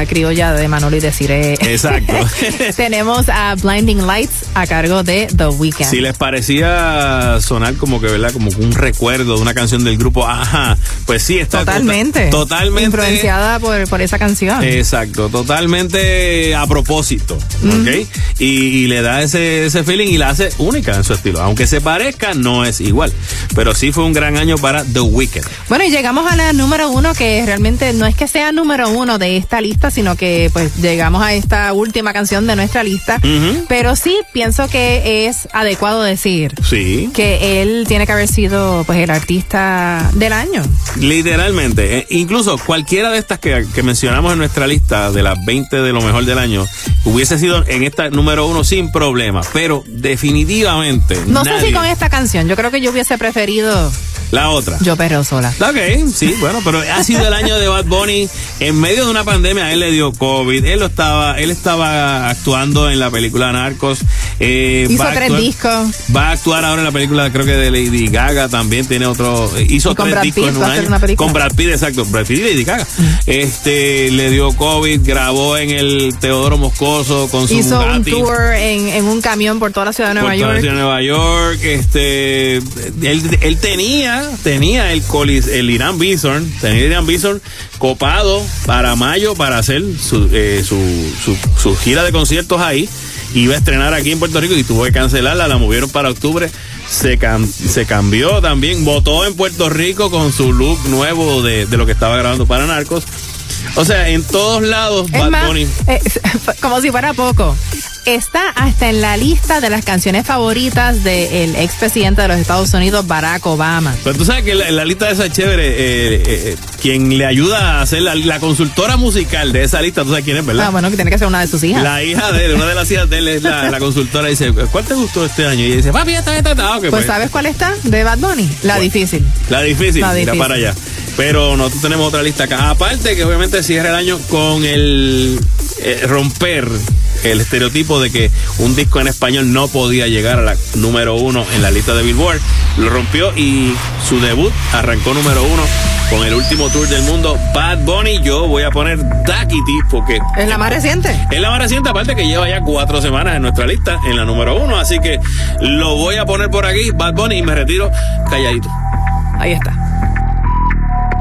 Criolla de Manolo y Desiree. Exacto. Tenemos a Blinding Lights a cargo de The Weeknd. Si les parecía sonar como que, ¿verdad? Como un recuerdo de una canción del grupo Ajá, pues sí, está Totalmente. tota- totalmente. Influenciada por, por esa canción. Exacto, totalmente a propósito, ¿ok? Y, y le da ese, ese feeling y la hace única en su estilo. Aunque se parezca, no es igual. Pero sí fue un gran año para The Weeknd. Bueno, y llegamos a la número uno, que realmente no es que sea número uno de esta lista, sino que pues llegamos a esta última canción de nuestra lista. Pero sí pienso que es adecuado decir Sí. que él tiene que haber sido pues el artista del año. Literalmente, eh, incluso cualquiera de estas que, que mencionamos en nuestra lista de las 20 de lo mejor del año hubiese sido en esta número uno sin problema, pero definitivamente No sé si con esta canción, yo creo que yo hubiese preferido la otra. Yo Perreo Sola. Ok, sí, bueno, pero ha sido el año de Bad Bunny. En medio de una pandemia, a él le dio COVID. Él lo estaba, él estaba actuando en la película Narcos. Eh, Hizo tres actuar- discos. Va a actuar ahora en la película, creo que de Lady Gaga también tiene otro. Hizo Y tres Brad discos en un año. una película. Con Brad Pitt, exacto. Brad Pitt y Lady Gaga. Este, le dio COVID, grabó en el Teodoro Moscoso con su Hizo un tour en, en un camión por toda la ciudad de Nueva por toda la York. ciudad de Nueva York, este, él, él tenía, tenía el colis, el Irán Bison, tenía el Irán Bison copado para mayo para hacer su, eh, su, su, su gira de conciertos ahí. Iba a estrenar aquí en Puerto Rico y tuvo que cancelarla, la movieron para octubre. Se, cam- se cambió también, votó en Puerto Rico con su look nuevo de, de lo que estaba grabando para Narcos. O sea, en todos lados, Bad más, Bunny. eh, como si fuera poco. Está hasta en la lista de las canciones favoritas del expresidente de los Estados Unidos, Barack Obama. Pero tú sabes que la, la lista de esa es chévere. eh, eh, quien le ayuda a hacer la, la consultora musical de esa lista, tú sabes quién es, ¿verdad? Ah, bueno, que tiene que ser una de sus hijas. La hija de él, una de las hijas de él es la, la consultora. Dice, ¿cuál te gustó este año? Y dice, papi, esta, esta, esta. Ah, ok, pues, pues, ¿sabes cuál está? De Bad Bunny. La difícil. La difícil, La mira difícil. para allá. Pero nosotros tenemos otra lista acá. Aparte que obviamente cierra el año con el eh, romper el estereotipo de que un disco en español no podía llegar a la número uno en la lista de Billboard. Lo rompió y su debut arrancó número uno con el último tour del mundo, Bad Bunny. Yo voy a poner Duckity porque ¿Es la más reciente? es la más reciente, aparte que lleva ya cuatro semanas en nuestra lista, en la número uno. Así que lo voy a poner por aquí, Bad Bunny, y me retiro calladito. Ahí está.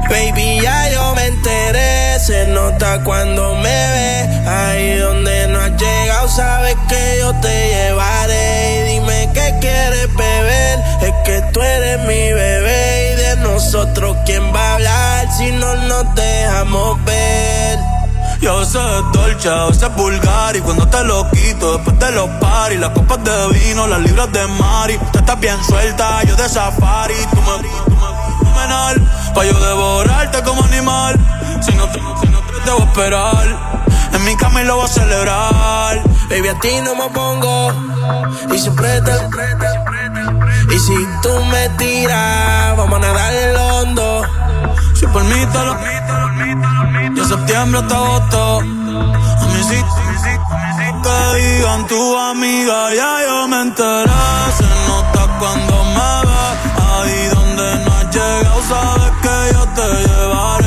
Baby, ya yo me enteré, se nota cuando me ve. Ahí donde no sabes que yo te llevaré. Y dime qué quieres beber, es que tú eres mi bebé. Y de nosotros, ¿quién va a hablar si no nos dejamos ver? Yo sé dolce, a veces vulgar. Y cuando te lo quito después de los paris, las copas de vino, las libras de Mari, tú estás bien suelta, yo de safari, tú me, tú me fenomenal, pa' yo devorarte como animal, si no te, si no te, te a esperar, en mi cama y lo voy a celebrar, Baby, a ti no me pongo. Y siempre te. Y si tú me tiras, vamos a nadar el hondo. si por mí te lo, de septiembre hasta agosto, a mí sí, que digan tu amiga, ya yo me enteré, se nota cuando me ve, ahí donde no has llegado, sabes que yo te llevaré,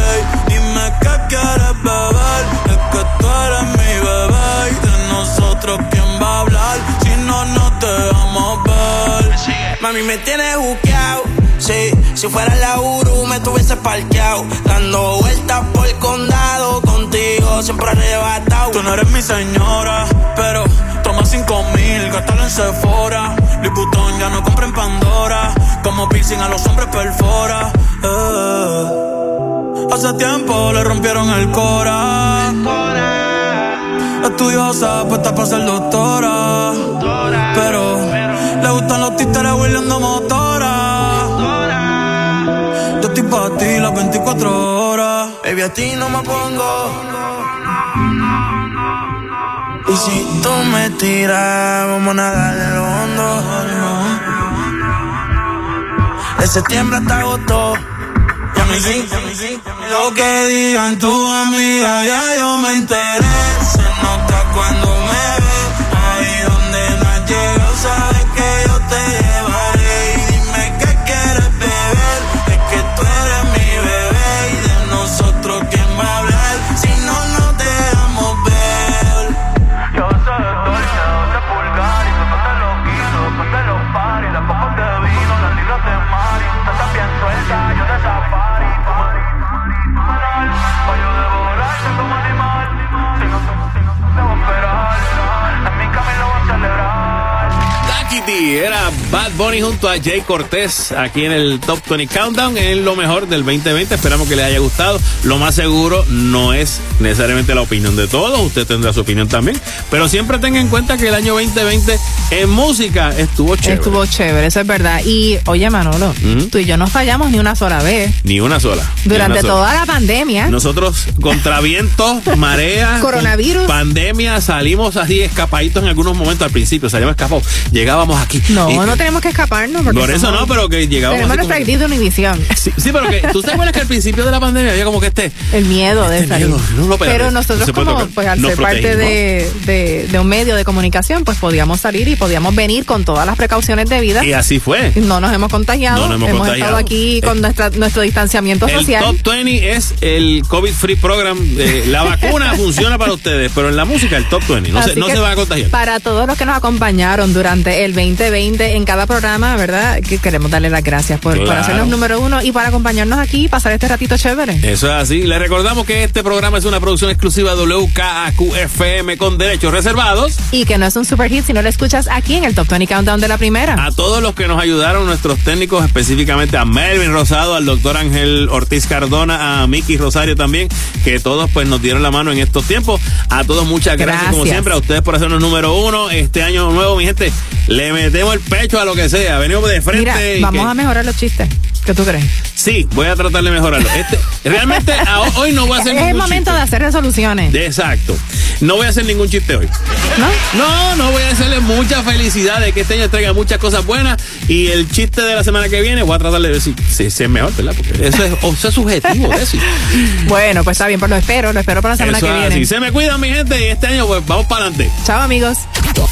quién va a hablar, si no nos dejamos ver. Mami, me tienes buqueado. Sí, si fuera la Uru me tuviese parqueado. Dando vueltas por el condado. Contigo siempre arrebatado. Tú no eres mi señora, pero toma cinco mil, gástalo en Sephora. Liputón ya no compra en Pandora, como piercing a los hombres perfora. Eh. Hace tiempo le rompieron el cora. Estudiosa, puesta para ser doctora. Pero le gustan los títeres huirleando motora. Yo estoy para ti las 24 horas. Baby, a ti no me pongo. Y si tú me tiras, vamos a nadar en lo hondo. De septiembre hasta agosto. Y a mí sí, lo que digan tu amiga, ya yo me enteré. Cuando me ve, ahí donde no has sabes que yo te llevaré. Bunny junto a Jay Cortés aquí en el Top 20 Countdown en lo mejor del 2020. Esperamos que les haya gustado. Lo más seguro no es necesariamente la opinión de todos. Usted tendrá su opinión también. Pero siempre tenga en cuenta que el año 2020 en música estuvo chévere. Estuvo chévere, eso es verdad. Y oye, Manolo, tú y yo no fallamos ni una sola vez. Ni una sola. Durante una sola. toda la pandemia. Nosotros contra vientos, marea, Coronavirus. pandemia, salimos así escapaditos en algunos momentos al principio, salíamos escapados. Llegábamos aquí. No, y- no tenemos que escaparnos. Porque Por eso no, pero que llegábamos Tenemos nuestra actitud de Univisión. Sí, sí, pero que tú te acuerdas que al principio de la pandemia había como que este. El miedo de Este salir. miedo, no, no, espérate, pero no nosotros como, pues al ser parte de, de- de un medio de comunicación, pues podíamos salir y podíamos venir con todas las precauciones debidas. Y así fue. No nos hemos contagiado. No nos hemos contagiado. estado aquí con nuestra, nuestro distanciamiento El social. Top 20 es el COVID Free Program. eh, la vacuna funciona para ustedes, pero en la música el Top 20. No, se, no se va a contagiar. Para todos los que nos acompañaron durante el 2020 en cada programa, ¿verdad? Que queremos darle las gracias por, hacernos número uno y para acompañarnos aquí y pasar este ratito chévere. Eso es así. Les recordamos que este programa es una producción exclusiva de WKAQ-FM con derechos reservados. Y que no es un super hit si no lo escuchas aquí en el Top 20 Countdown de la primera. A todos los que nos ayudaron, nuestros técnicos, específicamente a Melvin Rosado, al doctor Ángel Ortiz Cardona, a Miki Rosario también, que todos pues nos dieron la mano en estos tiempos. A todos muchas gracias, como Gracias. siempre, a ustedes por hacernos número uno. Este año nuevo, mi gente, le metemos el pecho a lo que sea. Venimos de frente. Mira, y vamos que- a mejorar los chistes. ¿Qué tú crees? Sí, voy a tratar de mejorarlo. Este, realmente a- hoy no voy a hacer Es el momento chiste. de hacer resoluciones. Exacto. No voy a hacer ningún chiste hoy. ¿No? No, no voy a hacerle mucha felicidad de que este año traiga muchas cosas buenas. Y el chiste de la semana que viene voy a tratar de ver si, si- si es mejor, ¿verdad? Porque eso es, o sea, subjetivo, Desi. Bueno, pues está bien, pues lo espero, lo espero para la semana Eso que viene. así. Se me cuidan, mi gente, y este año pues vamos para adelante. Chao, amigos. Top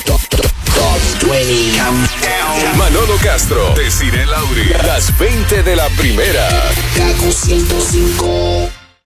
20 Countdown. Manolo Castro, Desiree Lauri. Las 20 de la primera. Kaku 105.